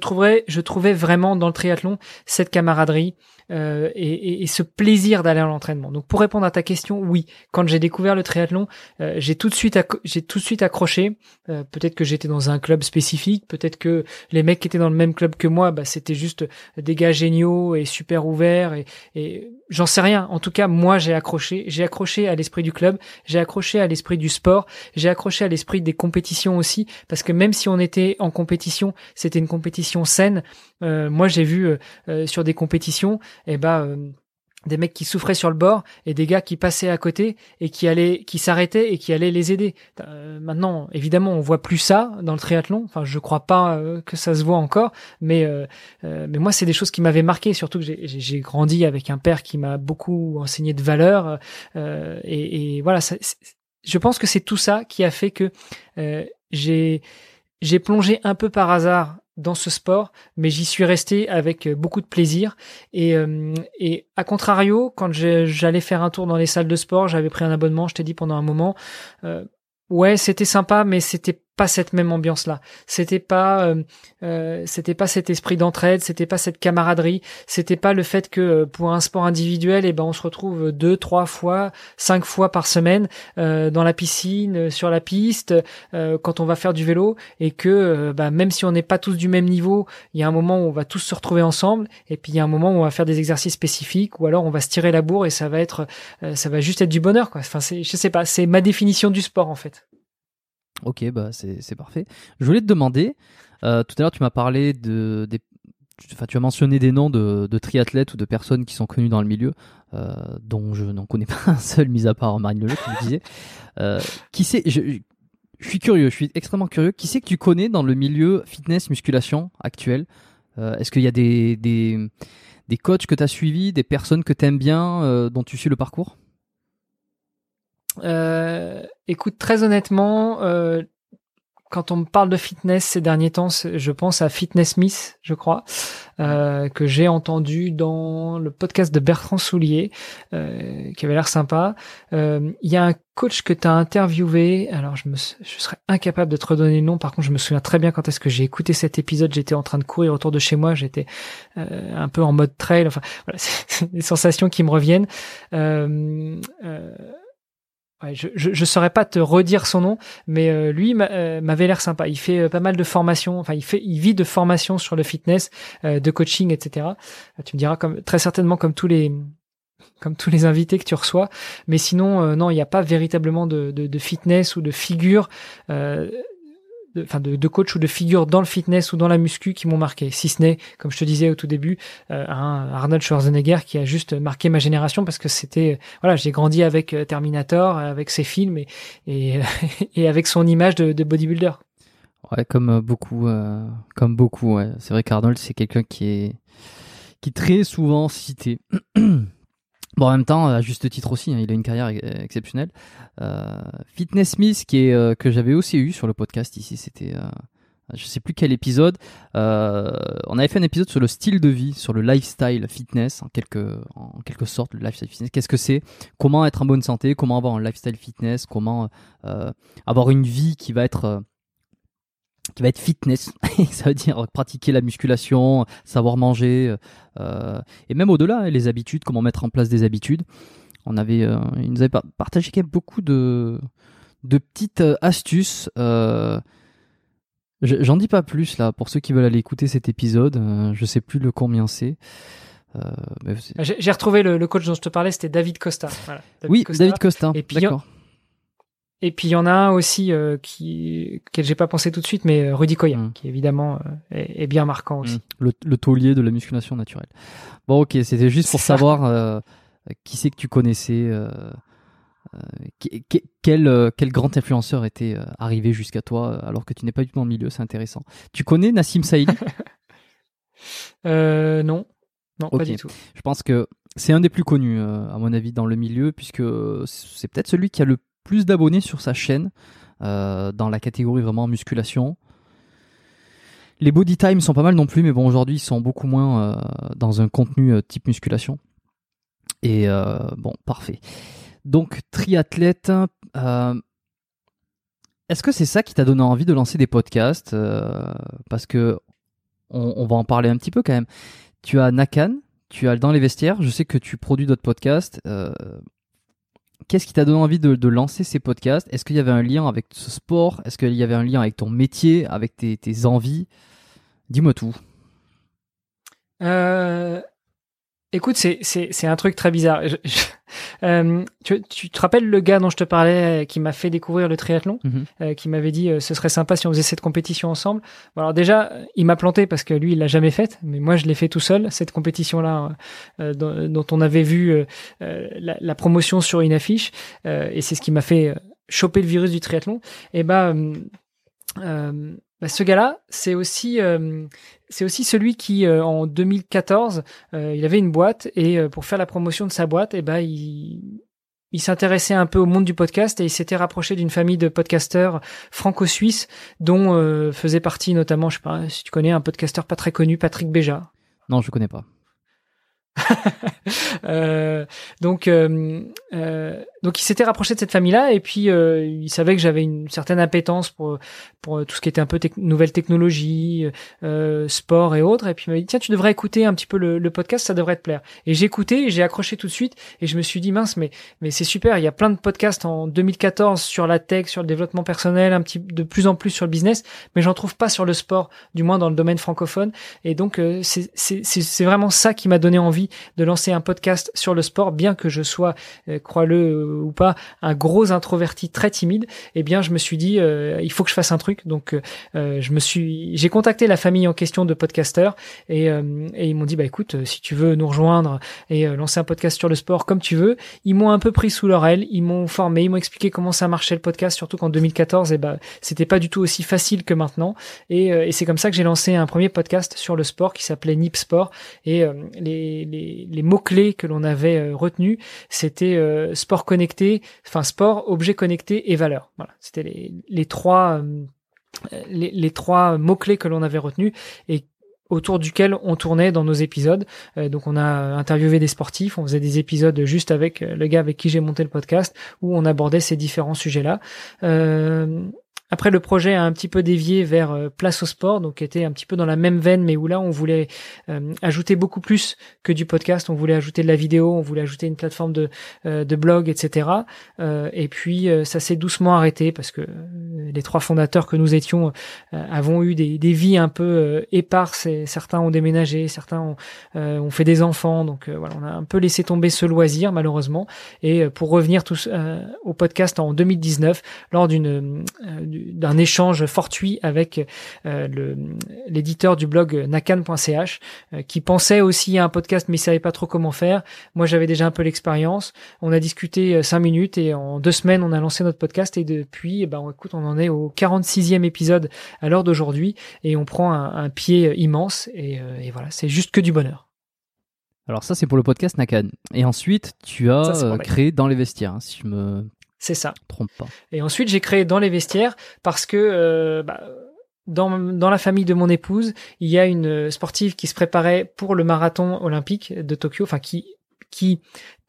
trouvais vraiment dans le triathlon cette camaraderie euh, et, et, ce plaisir d'aller à l'entraînement. Donc pour répondre à ta question, oui, quand j'ai découvert le triathlon, euh, j'ai tout de suite j'ai tout de suite accroché. Euh, peut-être que j'étais dans un club spécifique, peut-être que les mecs qui étaient dans le même club que moi, bah, c'était juste des gars géniaux et super ouverts et, et j'en sais rien. En tout cas, moi j'ai accroché, j'ai accroché à l'esprit du club, j'ai accroché à l'esprit du sport, j'ai accroché à l'esprit des compétitions aussi parce que même si on était en compétition, c'était une compétition saine. Euh, moi, j'ai vu euh, euh, sur des compétitions, et eh ben des mecs qui souffraient sur le bord et des gars qui passaient à côté et qui allaient qui s'arrêtaient et qui allaient les aider. maintenant, évidemment, on voit plus ça dans le triathlon. Enfin, je crois pas que ça se voit encore, mais mais moi, c'est des choses qui m'avaient marqué. Surtout que j'ai grandi avec un père qui m'a beaucoup enseigné de valeurs et, et, voilà. Je pense que c'est tout ça qui a fait que j'ai j'ai plongé un peu par hasard dans ce sport, mais j'y suis resté avec euh, beaucoup de plaisir. Et, euh, à contrario, quand j'allais faire un tour dans les salles de sport, j'avais pris un abonnement, je t'ai dit pendant un moment, euh, ouais, c'était sympa, mais c'était pas cette même ambiance là. C'était pas euh, euh, c'était pas cet esprit d'entraide, c'était pas cette camaraderie, c'était pas le fait que euh, pour un sport individuel, et eh ben on se retrouve deux, trois fois, cinq fois par semaine dans la piscine, sur la piste, quand on va faire du vélo, et que bah, même si on n'est pas tous du même niveau, il y a un moment où on va tous se retrouver ensemble, et puis il y a un moment où on va faire des exercices spécifiques, ou alors on va se tirer la bourre et ça va être ça va juste être du bonheur quoi. Enfin c'est je sais pas, c'est ma définition du sport en fait. Ok, bah c'est parfait. Je voulais te demander, euh, tout à l'heure tu m'as parlé de, des, enfin tu as mentionné des noms de, de, triathlètes ou de personnes qui sont connues dans le milieu, euh, dont je n'en connais <laughs> pas un seul, mis à part Marine Leleu, comme tu disais. Euh, qui c'est je, je, suis curieux, je suis extrêmement curieux. Qui c'est que tu connais dans le milieu fitness musculation actuel? Euh, Est-ce qu'il y a des, des, des coachs que tu as suivis, des personnes que tu aimes bien, euh, dont tu suis le parcours? Euh, écoute, très honnêtement, euh, quand on me parle de fitness ces derniers temps, je pense à Fitness Miss, je crois, euh, que j'ai entendu dans le podcast de Bertrand Soulier, euh, qui avait l'air sympa. Euh, il y a un coach que tu as interviewé, alors je, me, je serais incapable de te redonner le nom, par contre je me souviens très bien quand est-ce que j'ai écouté cet épisode, j'étais en train de courir autour de chez moi, j'étais euh, un peu en mode trail, enfin voilà, <laughs> c'est des sensations qui me reviennent. Euh, euh, je, je, saurais pas te redire son nom, mais euh, lui euh, m'avait l'air sympa. Il fait euh, pas mal de formations, enfin il fait, il vit de formation sur le fitness, de coaching, etc. Tu me diras comme très certainement comme tous les comme tous les invités que tu reçois, mais sinon non, il n'y a pas véritablement de, de, de, fitness ou de figure de, enfin de, de, coach ou de figure dans le fitness ou dans la muscu qui m'ont marqué. Si ce n'est, comme je te disais au tout début, euh, un Arnold Schwarzenegger qui a juste marqué ma génération parce que c'était, voilà, j'ai grandi avec euh, Terminator, avec ses films et et, <laughs> et avec son image de, de bodybuilder. Ouais, comme euh, beaucoup, comme beaucoup. Ouais. C'est vrai qu'Arnold c'est quelqu'un qui est qui est très souvent cité. <clears throat> Bon, en même temps, à juste titre aussi, hein, il a une carrière exceptionnelle. Euh, Fitness Smith, qui est euh, que j'avais aussi eu sur le podcast ici, c'était, euh, je sais plus quel épisode. Euh, on avait fait un épisode sur le style de vie, sur le lifestyle fitness, en quelque, en quelque sorte, le lifestyle fitness. Qu'est-ce que c'est? Comment être en bonne santé? Comment avoir un lifestyle fitness? Comment euh, avoir une vie qui va être qui va être fitness, <laughs> ça veut dire pratiquer la musculation, savoir manger, euh, et même au-delà, hein, les habitudes, comment mettre en place des habitudes. On avait, euh, il nous avait partagé quand même beaucoup de, de petites euh, astuces. Euh, J'en dis pas plus là pour ceux qui veulent aller écouter cet épisode. Je sais plus le combien c'est. Euh, J'ai retrouvé le, le, coach dont je te parlais, c'était David Costa. Voilà, oui, David Costa. Et puis, D'accord. Et puis il y en a un aussi euh, qui que j'ai pas pensé tout de suite, mais euh, Rudy Koya, mm. qui évidemment euh, est, est, bien marquant aussi. Mm. Le, le, taulier de la musculation naturelle. Bon, ok, c'était juste pour savoir euh, qui c'est que tu connaissais quel, quel grand influenceur était arrivé jusqu'à toi alors que tu n'es pas du tout dans le milieu C'est intéressant. Tu connais Nassim Saïdi <laughs> Non, non, pas du tout. Je pense que c'est un des plus connus, à mon avis, dans le milieu, puisque c'est peut-être celui qui a le plus d'abonnés sur sa chaîne dans la catégorie vraiment musculation. Les body time sont pas mal non plus, mais bon, aujourd'hui, ils sont beaucoup moins dans un contenu type musculation. Et bon, parfait. Donc, triathlète. Euh, est-ce que c'est ça qui t'a donné envie de lancer des podcasts euh, Parce que on, va en parler un petit peu quand même. Tu as Nakan, tu as dans les vestiaires. Je sais que tu produis d'autres podcasts. Euh, qu'est-ce qui t'a donné envie de, lancer ces podcasts? Est-ce qu'il y avait un lien avec ce sport? Est-ce qu'il y avait un lien avec ton métier, avec tes, tes envies? Dis-moi tout. Écoute, c'est, c'est, c'est un truc très bizarre. <laughs> Euh, tu, tu, te rappelles le gars dont je te parlais euh, qui m'a fait découvrir le triathlon, mhm. euh, qui m'avait dit ce serait sympa si on faisait cette compétition ensemble. alors déjà, il m'a planté parce que lui, il l'a jamais faite, mais moi, je l'ai fait tout seul cette compétition-là dont, dont, on avait vu la, la, promotion sur une affiche, et c'est ce qui m'a fait choper le virus du triathlon. Et bah bah, ce gars-là, c'est aussi euh, c'est aussi celui qui euh, en 2014, euh, il avait une boîte et pour faire la promotion de sa boîte, et eh ben il il s'intéressait un peu au monde du podcast et il s'était rapproché d'une famille de podcasteurs franco-suisses dont faisait partie notamment, je sais pas si tu connais un podcasteur pas très connu, Patrick Béja. Non, je connais pas. <laughs> euh, donc, euh, euh, donc il s'était rapproché de cette famille-là et puis euh, il savait que j'avais une certaine appétence pour pour tout ce qui était un peu nouvelle technologie, euh, sport et autres. Et puis il m'a dit tiens tu devrais écouter un petit peu le, le podcast, ça devrait te plaire. Et j'ai écouté, j'ai accroché tout de suite et je me suis dit mince mais mais c'est super, il y a plein de podcasts en 2014 sur la tech, sur le développement personnel, un petit de plus en plus sur le business, mais j'en trouve pas sur le sport, du moins dans le domaine francophone. Et donc c'est c'est c'est vraiment ça qui m'a donné envie de lancer un podcast sur le sport, bien que je sois, euh, crois-le euh, ou pas, un gros introverti très timide, eh bien, je me suis dit, euh, il faut que je fasse un truc. Donc, je me suis, j'ai contacté la famille en question de podcasteurs et, et ils m'ont dit, bah écoute, si tu veux nous rejoindre et lancer un podcast sur le sport comme tu veux, ils m'ont un peu pris sous leur aile, ils m'ont formé, ils m'ont expliqué comment ça marchait le podcast, surtout qu'en 2014, et eh ben, c'était pas du tout aussi facile que maintenant. Et, et c'est comme ça que j'ai lancé un premier podcast sur le sport qui s'appelait Nip Sport. Et les, les, mots-clés que l'on avait euh, retenus, c'était euh, sport connecté, enfin sport, objet connecté et valeur. Voilà, c'était les, les trois euh, trois mots-clés que l'on avait retenus et autour duquel on tournait dans nos épisodes. donc on a interviewé des sportifs, on faisait des épisodes juste avec le gars avec qui j'ai monté le podcast où on abordait ces différents sujets-là. Euh, après, le projet a un petit peu dévié vers euh, Place au sport, donc était un petit peu dans la même veine, mais où là, on voulait euh, ajouter beaucoup plus que du podcast. On voulait ajouter de la vidéo, on voulait ajouter une plateforme de, euh, de blog, etc. et puis, ça s'est doucement arrêté parce que les trois fondateurs que nous étions avons eu des, des vies un peu éparses. Et certains ont déménagé, certains ont, ont fait des enfants. Donc voilà, on a un peu laissé tomber ce loisir, malheureusement. Et pour revenir tous au podcast en 2019, lors d'une d'un échange fortuit avec euh, l'éditeur du blog nakan.ch euh, qui pensait aussi à un podcast mais il savait pas trop comment faire. Moi j'avais déjà un peu l'expérience. On a discuté euh, cinq minutes et en deux semaines on a lancé notre podcast et depuis eh ben écoute on en est au 46e épisode à l'heure d'aujourd'hui et on prend un, pied immense et, voilà c'est juste que du bonheur. Alors ça c'est pour le podcast Nakan. Et ensuite tu as créé dans les vestiaires, hein, si je me c'est ça. Trompe pas. Et ensuite, j'ai créé dans les vestiaires parce que euh, bah, dans, dans la famille de mon épouse, il y a une sportive qui se préparait pour le marathon olympique de Tokyo, enfin qui qui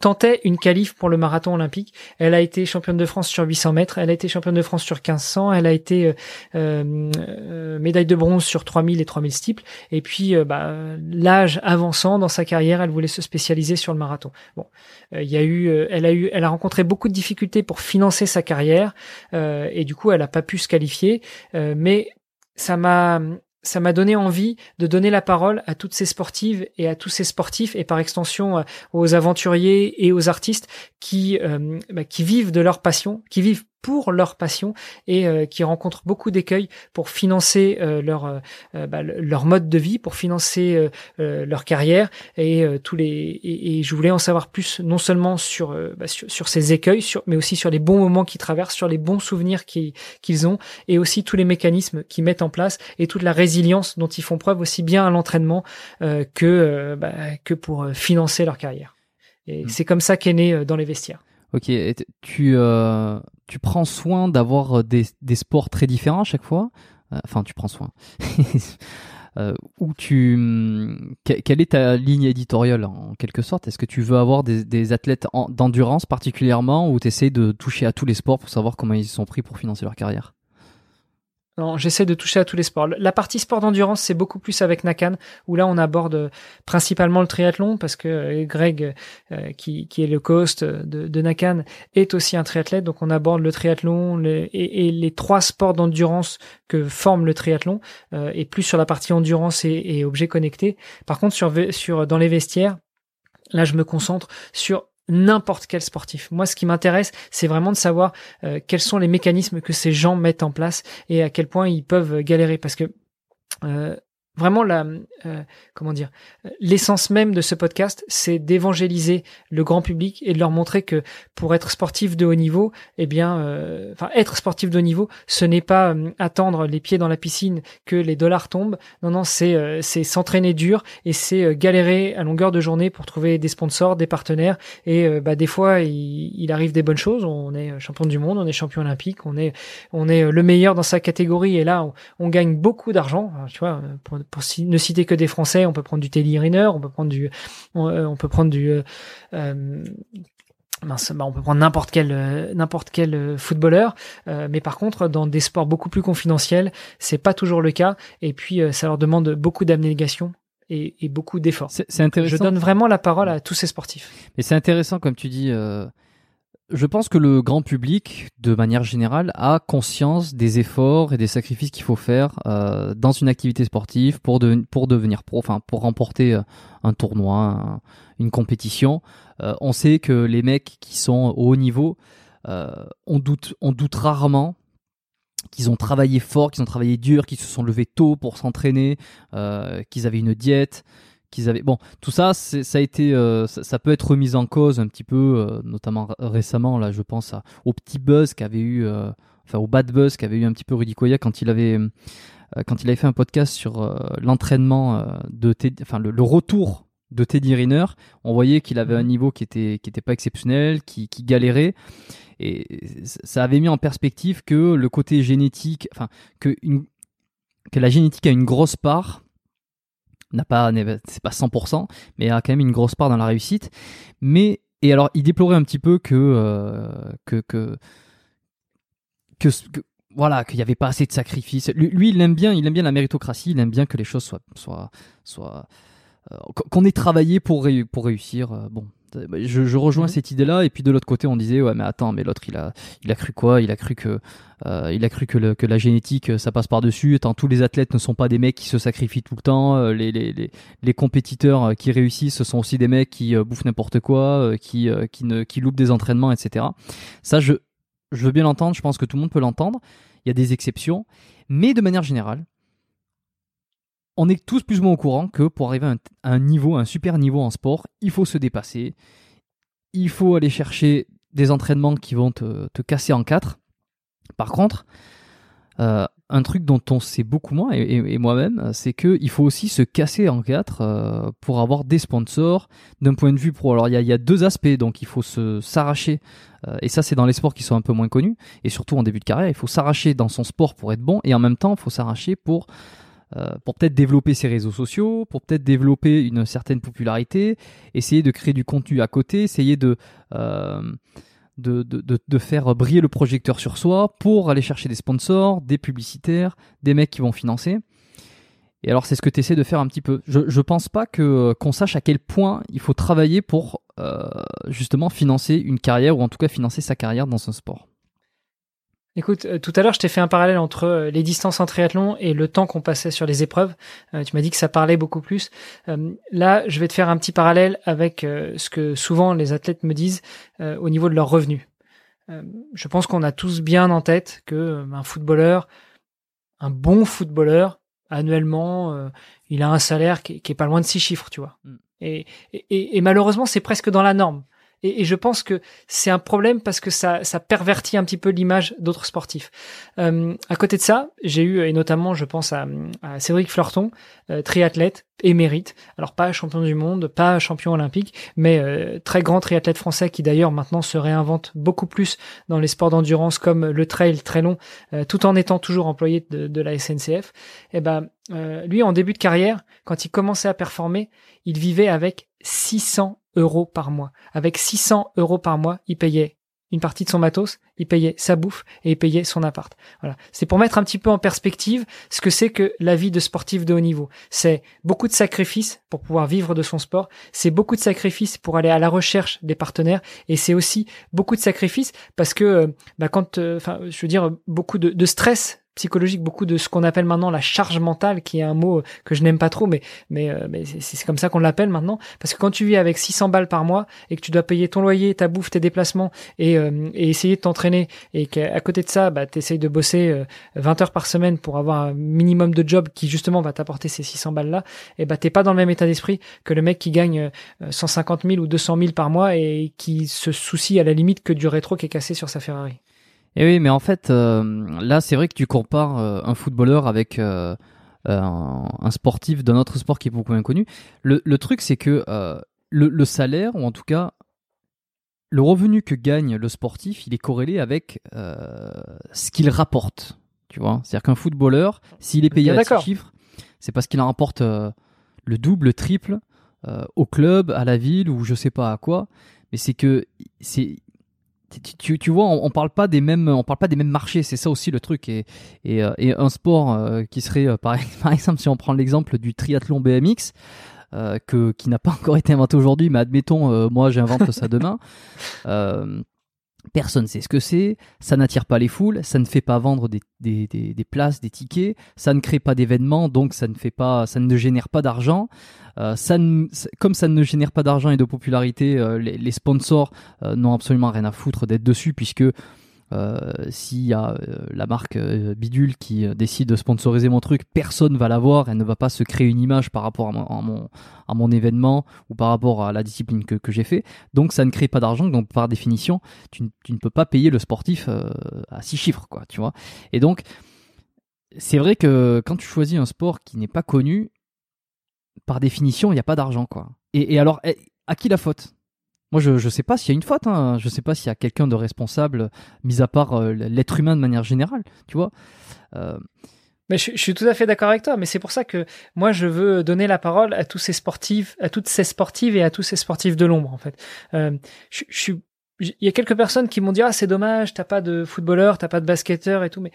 tentait une qualif pour le marathon olympique. Elle a été championne de France sur 800 mètres, elle a été championne de France sur 1500, elle a été euh, euh, médaille de bronze sur 3000 et 3000 steeples. Et puis, euh, bah, l'âge avançant dans sa carrière, elle voulait se spécialiser sur le marathon. Bon, il y a eu, elle a eu, elle a rencontré beaucoup de difficultés pour financer sa carrière et du coup, elle a pas pu se qualifier. mais ça m'a ça m'a donné envie de donner la parole à toutes ces sportives et à tous ces sportifs et par extension euh, aux aventuriers et aux artistes qui euh, bah, qui vivent de leur passion, qui vivent pour leur passion et euh, qui rencontrent beaucoup d'écueils pour financer euh, leur euh, bah, leur mode de vie, pour financer leur carrière et tous les et, je voulais en savoir plus non seulement sur bah, sur, ces écueils, sur, mais aussi sur les bons moments qu'ils traversent, sur les bons souvenirs qu'ils ont et aussi tous les mécanismes qu'ils mettent en place et toute la résilience dont ils font preuve aussi bien à l'entraînement que bah, que pour financer leur carrière. Et mmh. c'est comme ça qu'est né dans les vestiaires. Ok, tu, euh, tu prends soin d'avoir euh, des, des, sports très différents à chaque fois? Euh, enfin, tu prends soin. <laughs> euh, ou tu, hum, quelle est ta ligne éditoriale en quelque sorte? Est-ce que tu veux avoir des, des athlètes d'endurance particulièrement ou tu essaies de toucher à tous les sports pour savoir comment ils sont pris pour financer leur carrière? Non, j'essaie de toucher à tous les sports. La partie sport d'endurance, c'est beaucoup plus avec Nakan, où là on aborde principalement le triathlon, parce que euh, Greg, euh, qui, qui, est le co-host de, de, Nakan, est aussi un triathlète, donc on aborde le triathlon et, et, les trois sports d'endurance que forme le triathlon, euh, et plus sur la partie endurance et, et objets connectés. Par contre, sur, sur dans les vestiaires, là je me concentre sur n'importe quel sportif. Moi, ce qui m'intéresse, c'est vraiment de savoir euh, quels sont les mécanismes que ces gens mettent en place et à quel point ils peuvent galérer. Parce que euh, vraiment la euh, comment dire l'essence même de ce podcast c'est d'évangéliser le grand public et de leur montrer que pour être sportif de haut niveau eh bien euh, enfin être sportif de haut niveau ce n'est pas euh, attendre les pieds dans la piscine que les dollars tombent. Non non c'est c'est s'entraîner dur et c'est galérer à longueur de journée pour trouver des sponsors des partenaires et bah des fois il, il, arrive des bonnes choses. On est champion du monde on est champion olympique on est on est le meilleur dans sa catégorie et là on, gagne beaucoup d'argent. Tu vois pour ne citer que des Français, on peut prendre du Teddy Riner, on peut prendre du, on, euh, peut prendre du, euh, euh bah, on peut prendre n'importe quel euh, n'importe quel footballeur, mais par contre dans des sports beaucoup plus confidentiels, c'est pas toujours le cas. Et puis ça leur demande beaucoup d'abnégation et, et, beaucoup d'efforts. C'est intéressant. Je donne vraiment la parole à tous ces sportifs. Mais c'est intéressant comme tu dis. Euh je pense que le grand public, de manière générale, a conscience des efforts et des sacrifices qu'il faut faire euh, dans une activité sportive pour, pour devenir pro, enfin pour remporter euh, un tournoi, une compétition. Euh, on sait que les mecs qui sont au haut niveau, on doute, on doute rarement qu'ils ont travaillé fort, qu'ils ont travaillé dur, qu'ils se sont levés tôt pour s'entraîner, qu'ils avaient une diète, qu'ils avaient. Bon, tout ça, ça a été, euh, ça, peut être remis en cause un petit peu, euh, notamment récemment. Là, je pense au petit buzz qu'avait eu, euh, enfin au bad buzz qu'avait eu un petit peu Rudy Koya quand il avait, quand il avait fait un podcast sur l'entraînement de, enfin le, retour de Teddy Riner. On voyait qu'il avait un mhm. niveau qui était, qui était pas exceptionnel, qui, qui galérait. Et ça avait mis en perspective que le côté génétique, enfin que une, que la génétique a une grosse part n'a pas, c'est pas 100%, mais a quand même une grosse part dans la réussite. Mais et alors, il déplorait un petit peu que euh, que, que, que, voilà, qu'il n'y avait pas assez de sacrifices. Lui, il aime bien, il aime bien la méritocratie, il aime bien que les choses soient, soient, soient euh, qu'on ait travaillé pour, pour réussir. Euh, bon, je, je rejoins mhm. cette idée-là. Et puis de l'autre côté, on disait ouais, mais attends, mais l'autre il a, il a cru quoi? Il a cru que, euh, il a cru que, le, que la génétique euh, ça passe par dessus. Étant tous les athlètes ne sont pas des mecs qui se sacrifient tout le temps. Euh, les, les, les, les compétiteurs qui réussissent, ce sont aussi des mecs qui bouffent n'importe quoi, qui, qui ne, qui loupent des entraînements, etc. Ça, je, je veux bien l'entendre. Je pense que tout le monde peut l'entendre. Il y a des exceptions, mais de manière générale, on est tous plus ou moins au courant que pour arriver à un, niveau, un super niveau en sport, il faut se dépasser. Il faut aller chercher des entraînements qui vont te, casser en quatre. Par contre, euh, un truc dont on sait beaucoup moins, et, moi-même, c'est qu'il faut aussi se casser en quatre euh, pour avoir des sponsors d'un point de vue pro. Alors il y a, deux aspects, donc il faut s'arracher, euh, et ça c'est dans les sports qui sont un peu moins connus, et surtout en début de carrière, il faut s'arracher dans son sport pour être bon, et en même temps il faut s'arracher pour pour peut-être développer ses réseaux sociaux, pour peut-être développer une certaine popularité, essayer de créer du contenu à côté, essayer de, euh, de, faire briller le projecteur sur soi pour aller chercher des sponsors, des publicitaires, des mecs qui vont financer. Et alors c'est ce que tu essaies de faire un petit peu. Je ne pense pas que qu'on sache à quel point il faut travailler pour euh, justement financer une carrière ou en tout cas financer sa carrière dans un sport. Écoute, euh, tout à l'heure, je t'ai fait un parallèle entre euh, les distances en triathlon et le temps qu'on passait sur les épreuves. Euh, tu m'as dit que ça parlait beaucoup plus. là, je vais te faire un petit parallèle avec ce que souvent les athlètes me disent au niveau de leurs revenus. je pense qu'on a tous bien en tête que un footballeur, un bon footballeur, annuellement, il a un salaire qui, qui, est pas loin de six chiffres, tu vois. Mm. Et, et, et, malheureusement, c'est presque dans la norme. Et, et je pense que c'est un problème parce que ça, ça pervertit un petit peu l'image d'autres sportifs. Euh, à côté de ça, j'ai eu, et notamment je pense à, à Cédric Fleurton, euh, triathlète, émérite. Alors pas champion du monde, pas champion olympique, mais euh, très grand triathlète français qui d'ailleurs maintenant se réinvente beaucoup plus dans les sports d'endurance comme le trail très long, euh, tout en étant toujours employé de, de la SNCF. Et eh ben euh, lui en début de carrière, quand il commençait à performer, il vivait avec 600 euros par mois. Avec 600 euros par mois, il payait une partie de son matos, il payait sa bouffe et il payait son appart. Voilà. C'est pour mettre un petit peu en perspective ce que c'est que la vie de sportif de haut niveau. C'est beaucoup de sacrifices pour pouvoir vivre de son sport. C'est beaucoup de sacrifices pour aller à la recherche des partenaires et c'est aussi beaucoup de sacrifices parce que, euh, bah, quand, euh, enfin, je veux dire, beaucoup de, de stress psychologique, beaucoup de ce qu'on appelle maintenant la charge mentale, qui est un mot que je n'aime pas trop, mais mais, euh, c'est comme ça qu'on l'appelle maintenant, parce que quand tu vis avec 600 balles par mois et que tu dois payer ton loyer, ta bouffe, tes déplacements et, euh, essayer de t'entraîner et qu'à côté de ça, bah, tu essayes de bosser 20 euh, heures par semaine pour avoir un minimum de job qui justement va t'apporter ces 600 balles là, et bah t'es pas dans le même état d'esprit que le mec qui gagne 150 000 ou 200 000 par mois et qui se soucie à la limite que du rétro qui est cassé sur sa Ferrari. Et oui, mais en fait, euh, là, c'est vrai que tu compares euh, un footballeur avec euh, un, sportif d'un autre sport qui est beaucoup moins connu. Le, le truc, c'est que le, le, salaire, ou en tout cas, le revenu que gagne le sportif, il est corrélé avec ce qu'il rapporte. Tu vois, c'est-à-dire qu'un footballeur, s'il est payé à ce chiffre, c'est parce qu'il en rapporte le double, le triple au club, à la ville ou je sais pas à quoi. Mais c'est que c'est tu, tu, vois, on, parle pas des mêmes, on parle pas des mêmes marchés. C'est ça aussi le truc. Et, et, euh, et un sport euh, qui serait, euh, par, <laughs> exemple, si on prend l'exemple du triathlon BMX, que, qui n'a pas <laughs> encore été inventé aujourd'hui, mais admettons, moi j'invente ça demain. <laughs> Personne sait ce que c'est, ça n'attire pas les foules, ça ne fait pas vendre des, des, des, places, des tickets, ça ne crée pas d'événements, donc ça ne fait pas, ça ne génère pas d'argent. Euh, ça comme ça ne génère pas d'argent et de popularité, euh, les, sponsors euh, n'ont absolument rien à foutre d'être dessus puisque s'il y a euh, la marque euh, Bidule qui décide de sponsoriser mon truc, personne va la voir, elle ne va pas se créer une image par rapport à mon, événement ou par rapport à la discipline que, j'ai fait. Donc ça ne crée pas d'argent, donc par définition, tu, ne peux pas payer le sportif à six chiffres, quoi, tu vois. Et donc, c'est vrai que quand tu choisis un sport qui n'est pas connu, par définition, il n'y a pas d'argent, et alors, eh, à qui la faute? Moi, je ne sais pas s'il y a une faute. Hein. Je ne sais pas s'il y a quelqu'un de responsable, mis à part euh, l'être humain de manière générale. Tu vois. Euh, mais je, suis tout à fait d'accord avec toi. Mais c'est pour ça que moi, je veux donner la parole à tous ces sportifs, à toutes ces sportives et à tous ces sportifs de l'ombre, en fait. Euh, il y a quelques personnes qui m'ont dit ah c'est dommage t'as pas de footballeur t'as pas de basketteur et tout mais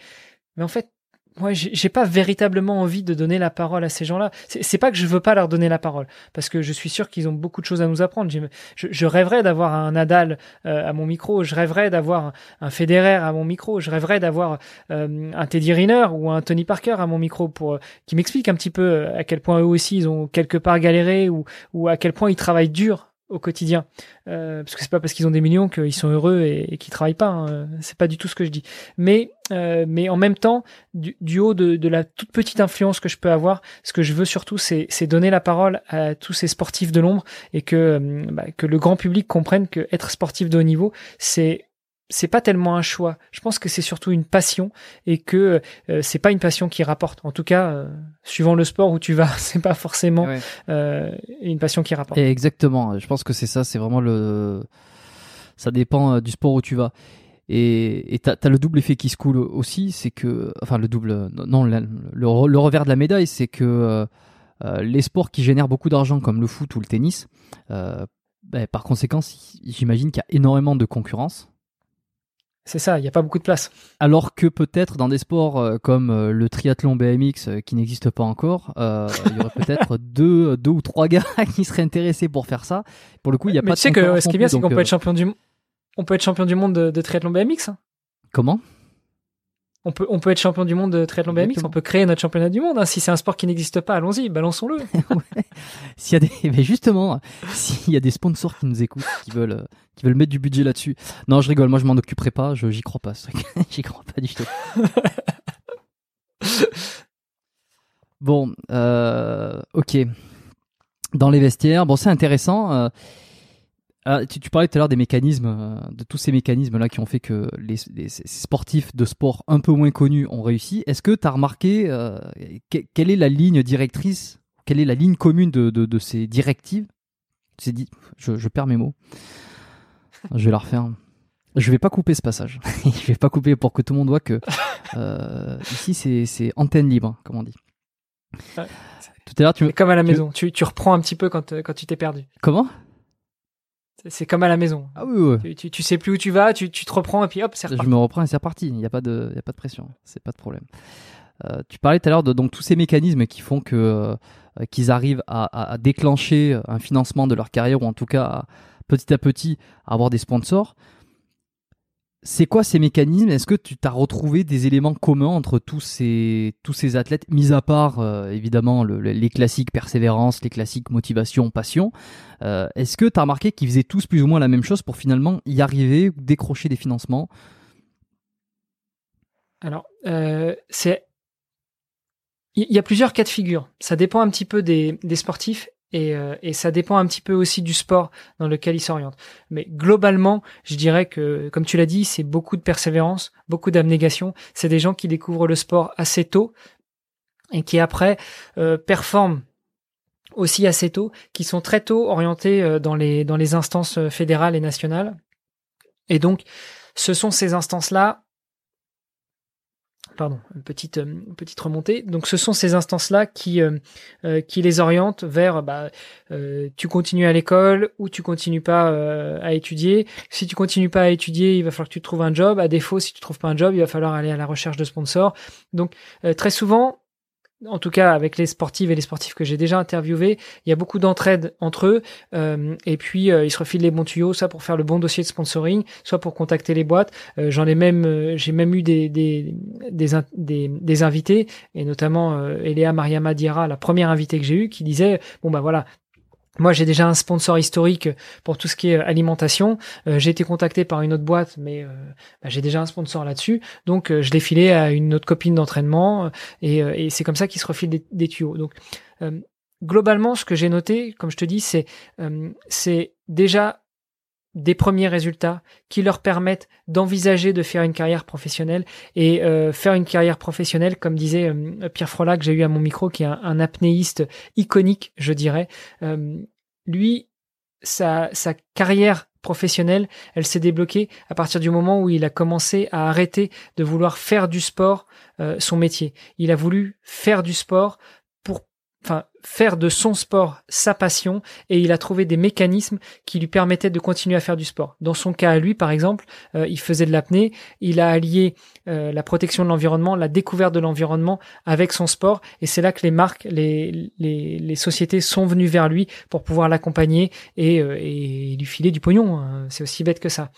en fait moi, j'ai pas véritablement envie de donner la parole à ces gens-là. C'est pas que je veux pas leur donner la parole, parce que je suis sûr qu'ils ont beaucoup de choses à nous apprendre. Je, rêverais d'avoir un Nadal euh, à mon micro, je rêverais d'avoir un Federer à mon micro, je rêverais d'avoir euh, un Teddy Riner ou un Tony Parker à mon micro pour euh, qui m'explique un petit peu à quel point eux aussi ils ont quelque part galéré ou, ou à quel point ils travaillent dur au quotidien. Euh, parce que c'est pas parce qu'ils ont des millions qu'ils sont heureux et, qu'ils travaillent pas. Hein. C'est pas du tout ce que je dis. Mais euh, mais en même temps, du, haut de, la toute petite influence que je peux avoir, ce que je veux surtout, c'est donner la parole à tous ces sportifs de l'ombre et que euh, bah, que le grand public comprenne que être sportif de haut niveau, c'est c'est pas tellement un choix. Je pense que c'est surtout une passion et que euh, c'est pas une passion qui rapporte. En tout cas, euh, suivant le sport où tu vas, <laughs> c'est pas forcément euh, une passion qui rapporte. exactement. Je pense que c'est ça. C'est vraiment le. Ça dépend euh, du sport où tu vas. Et tu as, le double effet qui se coule aussi, c'est que, enfin le double, non, le, le, revers de la médaille, c'est que les sports qui génèrent beaucoup d'argent, comme le foot ou le tennis, ben, par conséquent, j'imagine qu'il y a énormément de concurrence c'est ça, il n'y a pas beaucoup de place. Alors que peut-être dans des sports euh, comme euh, le triathlon BMX euh, qui n'existe pas encore, il y aurait <laughs> peut-être deux, deux ou trois gars <laughs> qui seraient intéressés pour faire ça. Pour le coup, il n'y a pas tu sais que ce qui est bien, c'est qu'on peut être champion du on peut être champion du monde de, triathlon BMX. Hein. Comment? On peut, on peut être champion du monde de triathlon BMX, Exactement. on peut créer notre championnat du monde. hein. Si c'est un sport qui n'existe pas, allons-y, balançons-le. <laughs> Ouais. S'il y a des, <laughs> mais justement, s'il y a des sponsors qui nous écoutent, qui veulent, euh, qui veulent mettre du budget là-dessus. Non, je rigole. Moi, je m'en occuperai pas. Je, j'y crois pas. ce truc. <laughs> j'y crois pas du tout. bon, euh, ok. Dans les vestiaires, bon, c'est intéressant. euh, ah, tu, tu parlais tout à l'heure des mécanismes, euh, de tous ces mécanismes-là qui ont fait que les, les- ces sportifs de sport un peu moins connus ont réussi. Est-ce que tu as remarqué euh, que- quelle est la ligne directrice, quelle est la ligne commune de, de, de ces directives? C'est dit, je, je perds mes mots. Je vais la refaire. Je vais pas couper ce passage. <laughs> je vais pas couper pour que tout le monde voit que euh, ici c'est antenne libre, comme on dit. Ouais. Tout à l'heure, tu me... comme à la tu- maison. Tu, tu reprends un petit peu quand, quand tu t'es perdu. comment? C'est- comme à la maison. Ah oui, oui. Tu, tu, tu sais plus où tu vas, tu, tu te reprends et puis hop, c'est Je reparti. me reprends et c'est reparti. Il n'y a pas de, y a pas de pression. C'est pas de problème. Euh, tu parlais tout à l'heure de donc tous ces mécanismes qui font que euh, qu'ils arrivent à, à- à déclencher un financement de leur carrière ou en tout cas à, petit à petit à avoir des sponsors. C'est quoi ces mécanismes? Est-ce que tu t'as retrouvé des éléments communs entre tous ces tous ces athlètes, mis à part euh, évidemment le- le- les classiques persévérance, les classiques motivation, passion euh, Est-ce que tu as remarqué qu'ils faisaient tous plus ou moins la même chose pour finalement y arriver, décrocher des financements? Alors, euh, c'est. Il y a plusieurs cas de figure. Ça dépend un petit peu des, des sportifs et, euh, et ça dépend un petit peu aussi du sport dans lequel ils s'orientent. Mais globalement, je dirais que, comme tu l'as dit, c'est beaucoup de persévérance, beaucoup d'abnégation. C'est des gens qui découvrent le sport assez tôt et qui après euh, performent aussi assez tôt, qui sont très tôt orientés euh, dans les dans les instances euh, fédérales et nationales. Et donc, ce sont ces instances-là pardon, petite, euh, petite remontée. Donc ce sont ces instances-là qui, euh, euh, qui les orientent vers bah, euh, tu continues à l'école ou tu continues pas à étudier. Si tu continues pas à étudier, il va falloir que tu trouves un job. À défaut, si tu trouves pas un job, il va falloir aller à la recherche de sponsors. Donc très souvent, en tout cas avec les sportives et les sportifs que j'ai déjà interviewés, il y a beaucoup d'entraide entre eux euh, et puis euh, ils se refilent les bons tuyaux, soit pour faire le bon dossier de sponsoring, soit pour contacter les boîtes. Euh, J'en ai même, j'ai même eu des des, des, des, invités et notamment Eléa Mariama Diarra, la première invitée que j'ai eue, qui disait bon bah voilà. Moi, j'ai déjà un sponsor historique pour tout ce qui est euh, alimentation. Euh, j'ai été contacté par une autre boîte, mais euh, bah, j'ai déjà un sponsor là-dessus. Donc, je l'ai filé à une autre copine d'entraînement. et, c'est comme ça qu'ils se refilent des, des tuyaux. Donc, globalement, ce que j'ai noté, comme je te dis, c'est c'est déjà des premiers résultats qui leur permettent d'envisager de faire une carrière professionnelle et euh, faire une carrière professionnelle, comme disait euh, Pierre Frola que j'ai eu à mon micro, qui est un, apnéiste iconique, je dirais. Euh, lui, sa, sa carrière professionnelle, elle s'est débloquée à partir du moment où il a commencé à arrêter de vouloir faire du sport euh, son métier. Il a voulu faire du sport pour enfin faire de son sport sa passion et il a trouvé des mécanismes qui lui permettaient de continuer à faire du sport. Dans son cas à lui par exemple, euh, il faisait de l'apnée, il a allié euh, la protection de l'environnement, la découverte de l'environnement avec son sport et c'est là que les marques, les, les, les sociétés sont venues vers lui pour pouvoir l'accompagner et, euh, et lui filer du pognon. hein. C'est aussi bête que ça.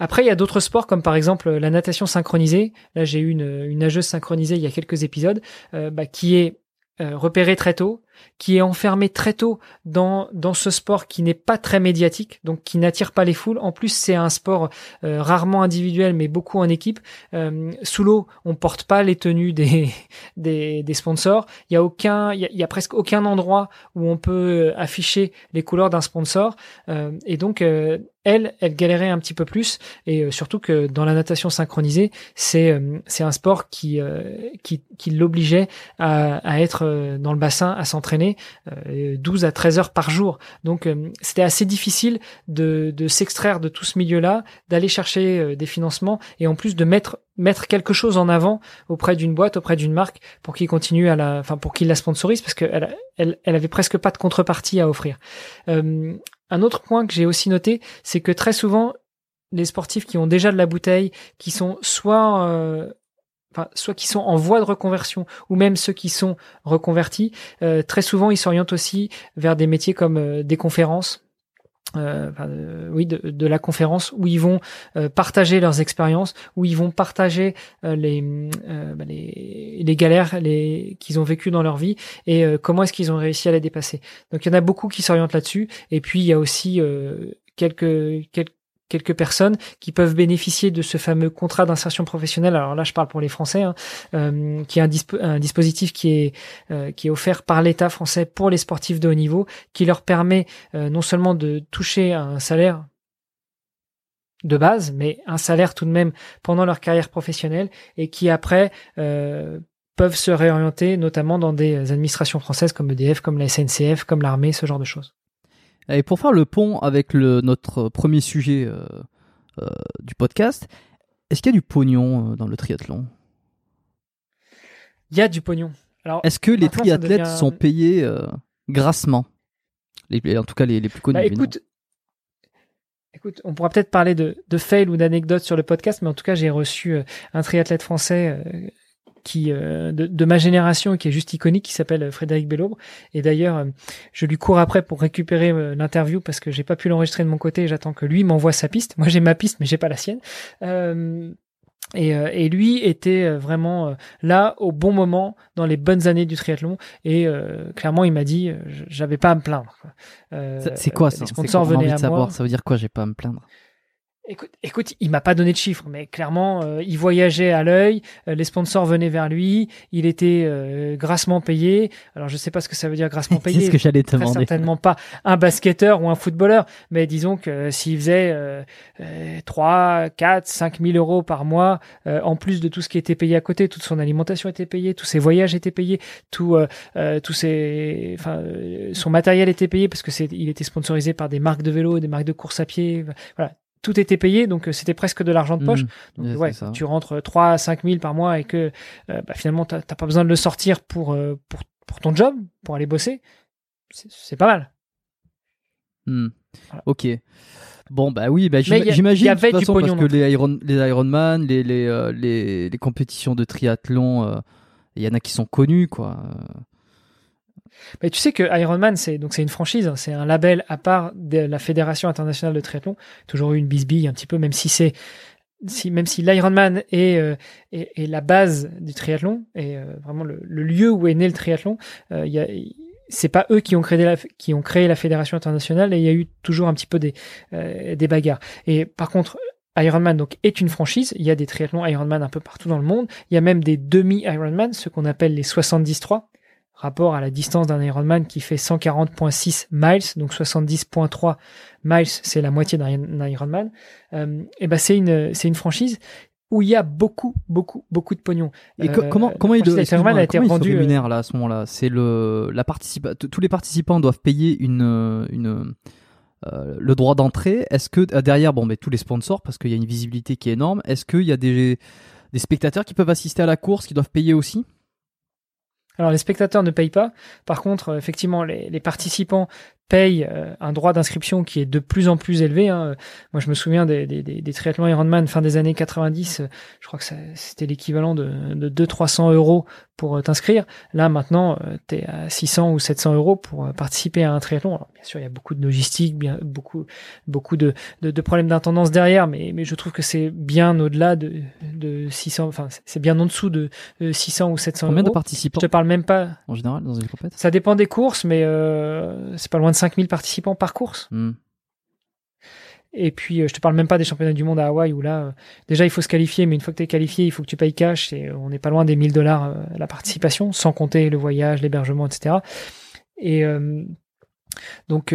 Après, il y a d'autres sports comme par exemple la natation synchronisée. Là, j'ai eu une, une nageuse synchronisée il y a quelques épisodes, bah, qui est euh, repérée très tôt, qui est enfermée très tôt dans dans ce sport qui n'est pas très médiatique, donc qui n'attire pas les foules. En plus, c'est un sport euh, rarement individuel, mais beaucoup en équipe. Euh, sous l'eau, on porte pas les tenues des <laughs> des, des sponsors. Il y a aucun, il y a, presque aucun endroit où on peut afficher les couleurs d'un sponsor. Euh, et donc euh, elle, elle galérait un petit peu plus, et euh, surtout que dans la natation synchronisée, c'est euh, c'est un sport qui euh, qui, qui l'obligeait à, à être euh, dans le bassin, à s'entraîner euh, 12 à 13 heures par jour. Donc euh, c'était assez difficile de, s'extraire de tout ce milieu-là, d'aller chercher euh, des financements et en plus de mettre quelque chose en avant auprès d'une boîte, auprès d'une marque pour qu'il continue à la, enfin pour qu'il la sponsorise parce qu'elle elle, avait presque pas de contrepartie à offrir. Un autre point que j'ai aussi noté, c'est que très souvent les sportifs qui ont déjà de la bouteille, qui sont soit Soit qui sont en voie de reconversion ou même ceux qui sont reconvertis, euh, très souvent ils s'orientent aussi vers des métiers comme euh, des conférences, euh, oui, de, la conférence où ils vont partager leurs expériences, où ils vont partager les, bah, les, galères qu'ils ont vécues dans leur vie et comment est-ce qu'ils ont réussi à les dépasser. Donc il y en a beaucoup qui s'orientent là-dessus. Et puis il y a aussi quelques quelques personnes qui peuvent bénéficier de ce fameux contrat d'insertion professionnelle. Alors là, je parle pour les Français, hein, euh, qui est un, dispositif qui est euh, qui est offert par l'État français pour les sportifs de haut niveau, qui leur permet euh, non seulement de toucher un salaire de base, mais un salaire tout de même pendant leur carrière professionnelle et qui après peuvent se réorienter notamment dans des administrations françaises comme EDF, comme la SNCF, comme l'armée, ce genre de choses. Et pour faire le pont avec le, notre premier sujet euh, euh, du podcast, est-ce qu'il y a du pognon euh, dans le triathlon? Il y a du pognon. Est-ce que les triathlètes sont payés grassement? Les, En tout cas, les, les plus connus. Bah, écoute, écoute, on pourra peut-être parler de, de fail ou d'anecdotes sur le podcast, mais en tout cas, j'ai reçu un triathlète français qui euh, de, ma génération qui est juste iconique qui s'appelle Frédéric Bellobre et d'ailleurs euh, je lui cours après pour récupérer euh, l'interview parce que j'ai pas pu l'enregistrer de mon côté. J'attends que lui m'envoie sa piste. Moi j'ai ma piste mais j'ai pas la sienne. Et, et, lui était vraiment là au bon moment dans les bonnes années du triathlon. Et clairement il m'a dit j'avais pas à me plaindre. c'est quoi ça? sponsors venaient à savoir, moi. Ça veut dire quoi J'ai pas à me plaindre? Écoute, écoute, il m'a pas donné de chiffres, mais clairement, euh, il voyageait à l'œil, euh, les sponsors venaient vers lui, il était euh, grassement payé. Alors je sais pas ce que ça veut dire grassement payé. <laughs> C'est ce que j'allais te demander. Certainement pas un basketteur ou un footballeur, mais disons que s'il faisait euh, 3, 4, 5 000 euros par mois, en plus de tout ce qui était payé à côté, toute son alimentation était payée, tous ses voyages étaient payés, tout, tous ses, enfin, son matériel était payé parce que c'est, il était sponsorisé par des marques de vélo, des marques de course à pied, voilà tout était payé, donc euh, c'était presque de l'argent de poche. Mmh. donc ouais, tu rentres 3 à 5 000 par mois et que euh, bah, finalement t'as pas besoin de le sortir pour, euh, pour, pour ton job, pour aller bosser, c'est pas mal. Mmh. Ok. Bon bah oui, bah, j'imagine de toute façon parce que les, Iron, les Ironman, les, les, les, les, compétitions de triathlon, il y en a qui sont connus quoi. Tu sais que Ironman, c'est donc c'est une franchise, hein, c'est un label à part de la Fédération internationale de triathlon. Toujours eu une bisbille un petit peu, même si c'est si, même si l'Ironman est, euh, est, la base du triathlon et euh, vraiment le, lieu où est né le triathlon, euh, y a, c'est pas eux qui ont créé la, qui ont créé la fédération internationale et il y a eu toujours un petit peu des, euh, des bagarres. Et par contre, Ironman donc est une franchise. Il y a des triathlons Ironman un peu partout dans le monde. Il y a même des demi Ironman, ce qu'on appelle les 73 rapport à la distance d'un Ironman qui fait 140.6 miles, donc 70.3 miles, c'est la moitié d'un Ironman. Euh, et ben c'est une c'est une franchise où il y a beaucoup beaucoup beaucoup de pognon. Et euh, comment comment il, a été rendu euh, là à ce moment-là? C'est le la participa tous les participants doivent payer une une euh, le droit d'entrée. Est-ce que derrière bon mais tous les sponsors parce qu'il y a une visibilité qui est énorme. Est-ce qu'il y a des des spectateurs qui peuvent assister à la course qui doivent payer aussi? Alors les spectateurs ne payent pas. Par contre, euh, effectivement, les, les participants payent euh, un droit d'inscription qui est de plus en plus élevé. Hein. Moi, je me souviens des, des, des, triathlons Ironman fin des années 90. Euh, je crois que c'était l'équivalent de, de 200-300 euros pour t'inscrire. Là, maintenant, tu es à 600 ou 700 euros pour participer à un triathlon. Alors, bien sûr, il y a beaucoup de logistique, bien, beaucoup, beaucoup de, de, de problèmes d'intendance derrière, mais, mais je trouve que c'est bien au-delà de, de 600, enfin, c'est bien en dessous de 600 ou 700 Combien euros. de participants Je te parle même pas. En général, dans une compétition Ça dépend des courses, mais euh, c'est pas loin 5000 participants par course. Hmm. Et puis, euh, je te parle même pas des championnats du monde à Hawaï où là, euh, déjà, il faut se qualifier, mais une fois que tu es qualifié, il faut que tu payes cash et on n'est pas loin des 1000 dollars euh, la participation, sans compter le voyage, l'hébergement, etc. Et donc,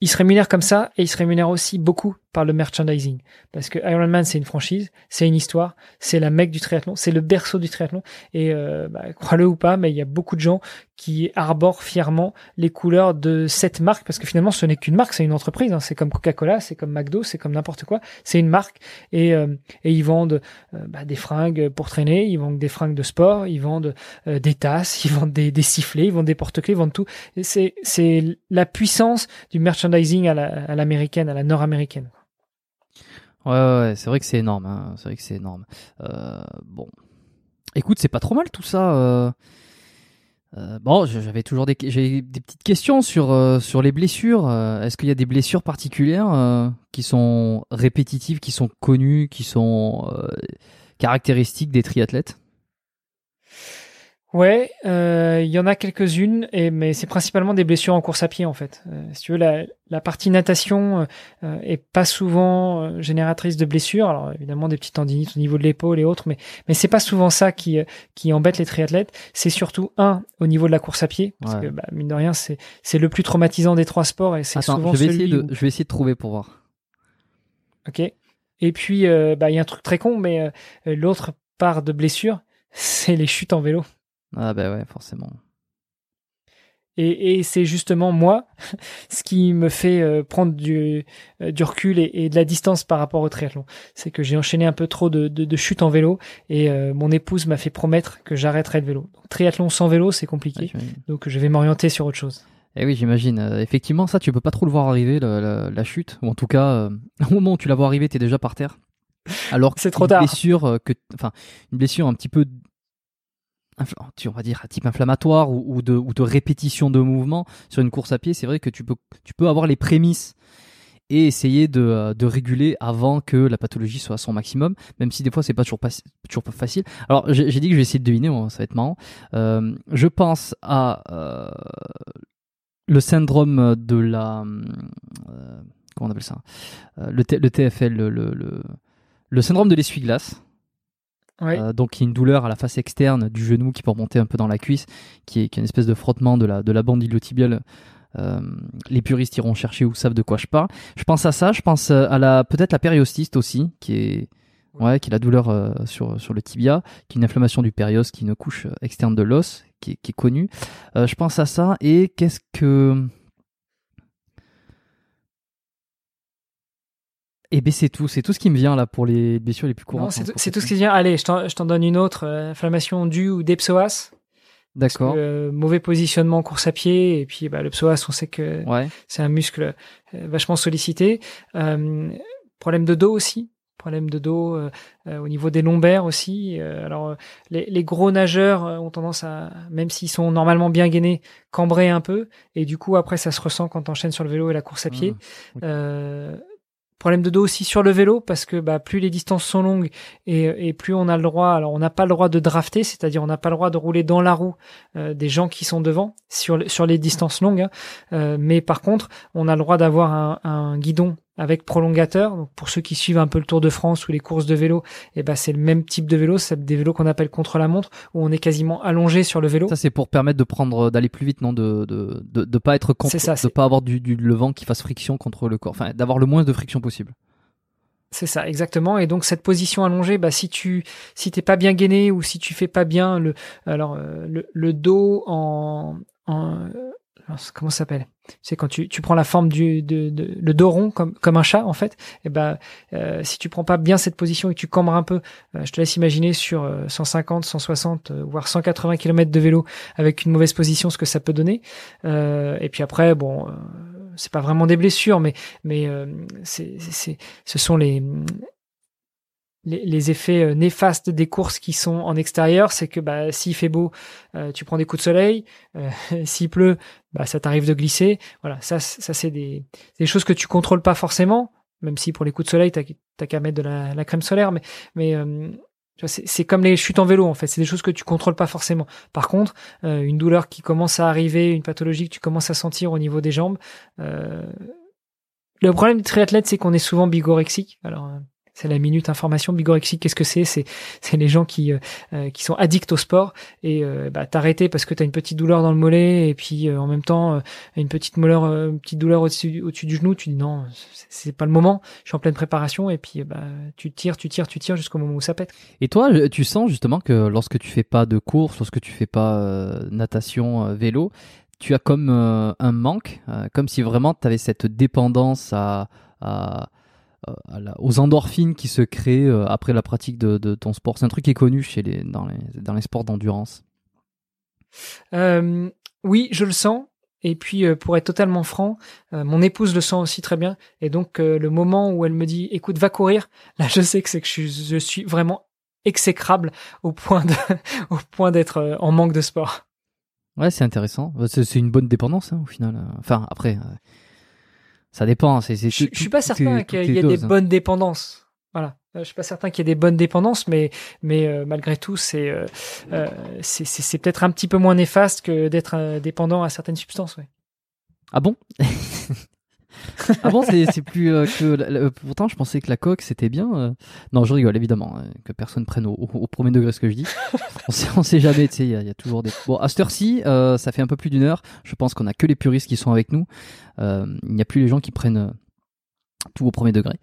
il se rémunère comme ça et il se rémunère aussi beaucoup par le merchandising. Parce que Ironman, c'est une franchise, c'est une histoire, c'est la mecque du triathlon, c'est le berceau du triathlon. Et euh, bah, crois-le ou pas, mais il y a beaucoup de gens qui arborent fièrement les couleurs de cette marque, parce que finalement, ce n'est qu'une marque, c'est une entreprise. Hein. C'est comme Coca-Cola, c'est comme McDo, c'est comme n'importe quoi. C'est une marque. Et, euh, et ils vendent euh, bah, des fringues pour traîner, ils vendent des fringues de sport, ils vendent euh, des tasses, <laughs> ils vendent des, des sifflets, ils vendent des porte-clés, ils vendent tout. C'est c'est la puissance du merchandising à l'américaine, à la nord-américaine. Ouais, ouais, c'est vrai que c'est énorme. Hein. C'est vrai que c'est énorme. Euh, bon, écoute, c'est pas trop mal tout ça. Euh... Euh, bon, j'avais toujours des, j'ai des petites questions sur euh, sur les blessures. Euh, est-ce qu'il y a des blessures particulières qui sont répétitives, qui sont connues, qui sont caractéristiques des triathlètes? Ouais, euh, il y en a quelques-unes, et mais c'est principalement des blessures en course à pied en fait. Euh, si tu veux, la, la partie natation euh, est pas souvent génératrice de blessures. Alors évidemment des petites tendinites au niveau de l'épaule et autres, mais mais c'est pas souvent ça qui qui embête les triathlètes. C'est surtout un au niveau de la course à pied, parce que bah, mine de rien c'est c'est le plus traumatisant des trois sports et c'est souvent je vais celui essayer de, je vais essayer de trouver pour voir. Ok. Et puis bah il y a un truc très con, mais l'autre part de blessure, <laughs> c'est les chutes en vélo. Ah bah ouais, forcément. Et, et c'est justement moi <laughs> ce qui me fait euh, prendre du, euh, du recul et, et, de la distance par rapport au triathlon. C'est que j'ai enchaîné un peu trop de, de, de chutes en vélo et euh, mon épouse m'a fait promettre que j'arrêterais le vélo. Donc, triathlon sans vélo, c'est compliqué. donc je vais m'orienter sur autre chose. Eh oui, j'imagine. effectivement, ça, tu peux pas trop le voir arriver, la, la, chute. Ou en tout cas, <laughs> au moment où tu la vois arriver, tu es déjà par terre. Alors c'est trop tard. Blessure que, enfin, une blessure un petit peu on va dire type inflammatoire ou, de, répétition de mouvement sur une course à pied, c'est vrai que tu peux, avoir les prémices et essayer de, euh, de, réguler avant que la pathologie soit à son maximum, même si des fois c'est pas toujours pas, toujours facile. Alors j'ai dit que je vais essayer de deviner, ça va être marrant. Euh, je pense à euh, le syndrome de la comment on appelle ça? Le, TFL, le syndrome de l'essuie-glace. Euh, donc il y a une douleur à la face externe du genou qui peut remonter un peu dans la cuisse, qui est, une espèce de frottement de la, de la bande iliotibiale. Euh, les puristes iront chercher ou savent de quoi je parle. Je pense à ça, je pense euh, à la peut-être la périostiste aussi, qui est ouais, qui est la douleur sur, sur le tibia, qui est une inflammation du périos, qui est une couche externe de l'os, qui est connue. je pense à ça et qu'est-ce que Et ben c'est tout, c'est tout ce qui me vient là pour les blessures les plus courantes. C'est tout, ce qui vient. Allez, je t'en donne une autre. Euh, inflammation due ou des psoas. D'accord. Euh, mauvais positionnement en course à pied et puis bah, le psoas, on sait que c'est un muscle euh, vachement sollicité. problème de dos aussi. Problème de dos au niveau des lombaires aussi. alors les, les, gros nageurs ont tendance à, même s'ils sont normalement bien gainés, cambrer un peu et du coup après ça se ressent quand on enchaîne sur le vélo et la course à pied. Ah, Problème de dos aussi sur le vélo parce que bah, plus les distances sont longues et, et plus on a le droit. Alors on n'a pas le droit de drafter, c'est-à-dire on n'a pas le droit de rouler dans la roue euh, des gens qui sont devant sur sur les distances longues. Hein. Euh, mais par contre, on a le droit d'avoir un, un guidon avec prolongateur. Donc pour ceux qui suivent un peu le Tour de France ou les courses de vélo, eh ben c'est le même type de vélo, c'est des vélos qu'on appelle contre la montre où on est quasiment allongé sur le vélo. Ça c'est pour permettre de prendre d'aller plus vite non de de de, de pas être contre ça, de pas avoir du, du le vent qui fasse friction contre le corps, enfin d'avoir le moins de friction possible. C'est ça, exactement. Et donc cette position allongée, bah si tu si t'es pas bien gainé ou si tu fais pas bien le alors euh, le, le dos en, en comment ça s'appelle? C'est quand tu, tu prends la forme du de, de, le dos rond comme comme un chat en fait et eh ben euh, si tu prends pas bien cette position et que tu cambres un peu euh, je te laisse imaginer sur 150 160 euh, voire 180 km de vélo avec une mauvaise position ce que ça peut donner. Et puis après bon c'est pas vraiment des blessures mais mais c'est c'est ce sont les les, effets euh, néfastes des courses qui sont en extérieur, c'est que bah, s'il fait beau, euh, tu prends des coups de soleil. Euh, <laughs> s'il pleut, bah, ça t'arrive de glisser. Voilà, ça, ça c'est des, des choses que tu contrôles pas forcément, même si pour les coups de soleil, t'as as, qu'à mettre de la, la, crème solaire. Mais, mais c'est comme les chutes en vélo en fait. C'est des choses que tu contrôles pas forcément. Par contre, une douleur qui commence à arriver, une pathologie que tu commences à sentir au niveau des jambes. le problème du triathlète, c'est qu'on est souvent bigorexique. Alors c'est la minute information bigorexique. Qu'est-ce que c'est? C'est c'est les gens qui euh, euh, qui sont addicts au sport et euh, bah t'arrêter parce que t'as une petite douleur dans le mollet et puis en même temps une petite douleur une petite douleur au-dessus au-dessus du genou. Tu dis non, c'est pas le moment. Je suis en pleine préparation et puis bah tu tires, tu tires, tu tires jusqu'au moment où ça pète. Et toi, tu sens justement que lorsque tu fais pas de course, lorsque tu fais pas natation, vélo, tu as comme un manque, comme si vraiment tu avais cette dépendance à, à euh, aux endorphines qui se créent euh, après la pratique de, ton sport. C'est un truc qui est connu chez les, dans, les, dans les sports d'endurance. Euh, oui, je le sens. Et puis, pour être totalement franc, mon épouse le sent aussi très bien. Et donc, le moment où elle me dit, écoute, va courir, <laughs> là, je sais que c'est que je, je, suis vraiment exécrable au point de, <laughs> au point d'être en manque de sport. Ouais, c'est intéressant. Bah, c'est une bonne dépendance hein, au final. Enfin, après, ça dépend. C'est, je, je suis pas certain qu'il y ait des hein. bonnes dépendances. Voilà. Je suis pas certain qu'il y ait des bonnes dépendances, mais mais malgré tout, c'est c'est c'est peut-être un petit peu moins néfaste que d'être dépendant à certaines substances. Ouais. Ah bon? <laughs> ah bon, c'est plus euh, que. Euh, pourtant, je pensais que la coque c'était bien. Euh. Non, je rigole évidemment, hein, que personne prenne au, premier degré ce que je dis. on, sait, on sait jamais, tu sais, il y, a toujours des. Bon, à cette heure-ci, ça fait un peu plus d'une heure. Je pense qu'on a que les puristes qui sont avec nous. Il n'y a plus les gens qui prennent tout au premier degré.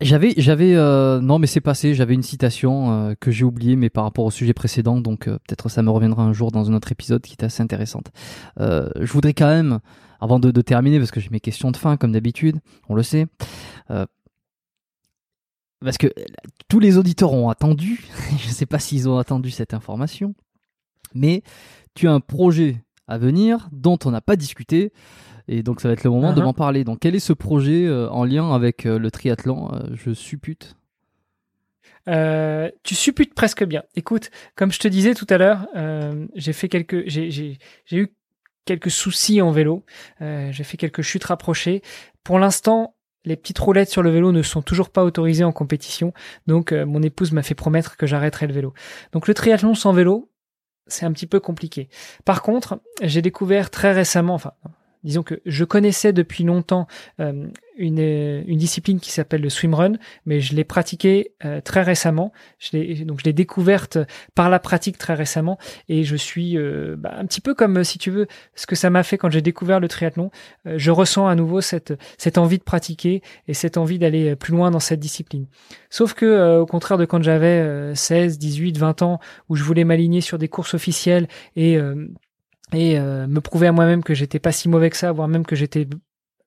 J'avais, j'avais, euh, non, mais c'est passé. J'avais une citation euh, que j'ai oubliée, mais par rapport au sujet précédent, donc euh, peut-être ça me reviendra un jour dans un autre épisode qui est assez intéressante. je voudrais quand même, avant de, de terminer, parce que j'ai mes questions de fin comme d'habitude, on le sait, parce que tous les auditeurs ont attendu. <laughs> je ne sais pas s'ils ont attendu cette information, mais tu as un projet à venir dont on n'a pas discuté. Et donc ça va être le moment de uh-huh. m'en parler. Donc quel est ce projet euh, en lien avec euh, le triathlon euh, Je suppute. tu supputes presque bien. Écoute, comme je te disais tout à l'heure, j'ai fait quelques, j'ai eu quelques soucis en vélo. j'ai fait quelques chutes rapprochées. Pour l'instant, les petites roulettes sur le vélo ne sont toujours pas autorisées en compétition. Donc, mon épouse m'a fait promettre que j'arrêterai le vélo. Donc, le triathlon sans vélo, c'est un petit peu compliqué. Par contre, j'ai découvert très récemment, enfin, disons que je connaissais depuis longtemps euh, une, discipline qui s'appelle le swimrun, mais je l'ai pratiquée euh, très récemment. Je l'ai, donc je l'ai découverte par la pratique très récemment, et je suis euh, bah, un petit peu comme si tu veux ce que ça m'a fait quand j'ai découvert le triathlon. je ressens à nouveau cette cette envie de pratiquer et cette envie d'aller plus loin dans cette discipline. Sauf que au contraire de quand j'avais 16, 18, 20 ans, où je voulais m'aligner sur des courses officielles et et euh, me prouver à moi-même que j'étais pas si mauvais que ça, voire même que j'étais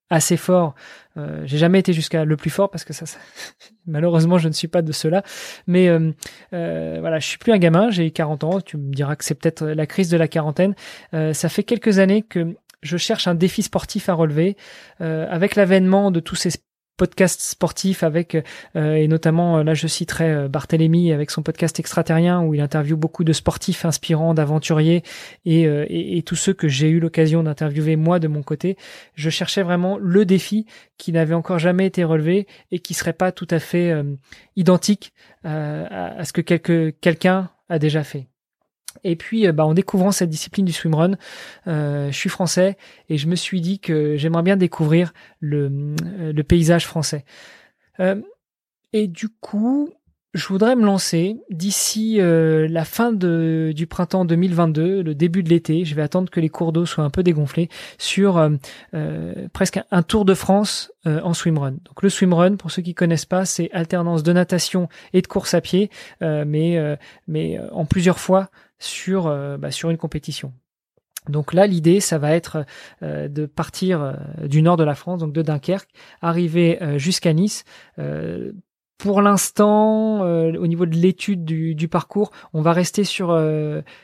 assez fort. Euh, j'ai jamais été jusqu'à le plus fort parce que ça, <laughs> malheureusement, je ne suis pas de cela. Mais euh, euh, voilà, je suis plus un gamin. J'ai 40 ans. Tu me diras que c'est peut-être la crise de la quarantaine. Euh, ça fait quelques années que je cherche un défi sportif à relever. avec l'avènement de tous ces podcast sportif avec euh, et notamment euh, là je citerai euh, Barthélémy avec son podcast extraterrien où il interviewe beaucoup de sportifs inspirants, d'aventuriers et, et, tous ceux que j'ai eu l'occasion d'interviewer moi de mon côté. Je cherchais vraiment le défi qui n'avait encore jamais été relevé et qui serait pas tout à fait identique à, à, ce que quelqu'un a déjà fait. Et puis, euh, bah, en découvrant cette discipline du swimrun, euh, je suis français et je me suis dit que j'aimerais bien découvrir le, euh, le paysage français. Euh, et du coup, je voudrais me lancer d'ici euh, la fin de, du printemps 2022, le début de l'été. Je vais attendre que les cours d'eau soient un peu dégonflés sur euh, presque un, tour de France en swimrun. Donc le swimrun, pour ceux qui connaissent pas, c'est alternance de natation et de course à pied, mais mais en plusieurs fois sur, euh, bah, sur une compétition. Donc là, l'idée, ça va être euh, de partir euh, du nord de la France, donc de Dunkerque, arriver jusqu'à Nice. pour l'instant, au niveau de l'étude du, du, parcours, on va rester sur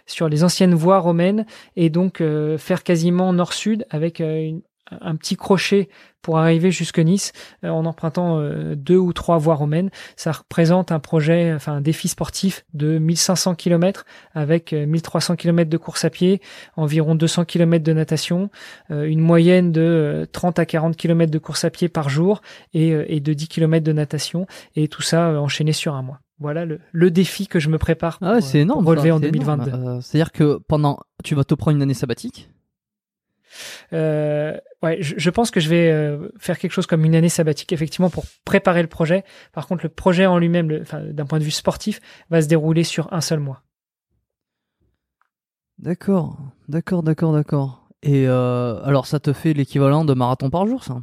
sur les anciennes voies romaines et donc faire quasiment nord-sud avec une, un petit crochet pour arriver jusque Nice euh, en empruntant euh, deux ou trois voies romaines. Ça représente un projet, enfin un défi sportif de 1500 km avec 1300 euh, km de course à pied, environ 200 km de natation, une moyenne de 30 à 40 km de course à pied par jour et, de 10 km de natation et tout ça enchaîné sur un mois. Voilà le, défi que je me prépare ah pour, relever en 2022. C'est-à-dire que pendant, tu vas te prendre une année sabbatique euh, ouais, je, pense que je vais euh, faire quelque chose comme une année sabbatique, effectivement, pour préparer le projet. Par contre, le projet en lui-même, d'un point de vue sportif, va se dérouler sur un seul mois. D'accord, d'accord, d'accord, d'accord. Et euh, alors, ça te fait l'équivalent de marathon par jour, ça?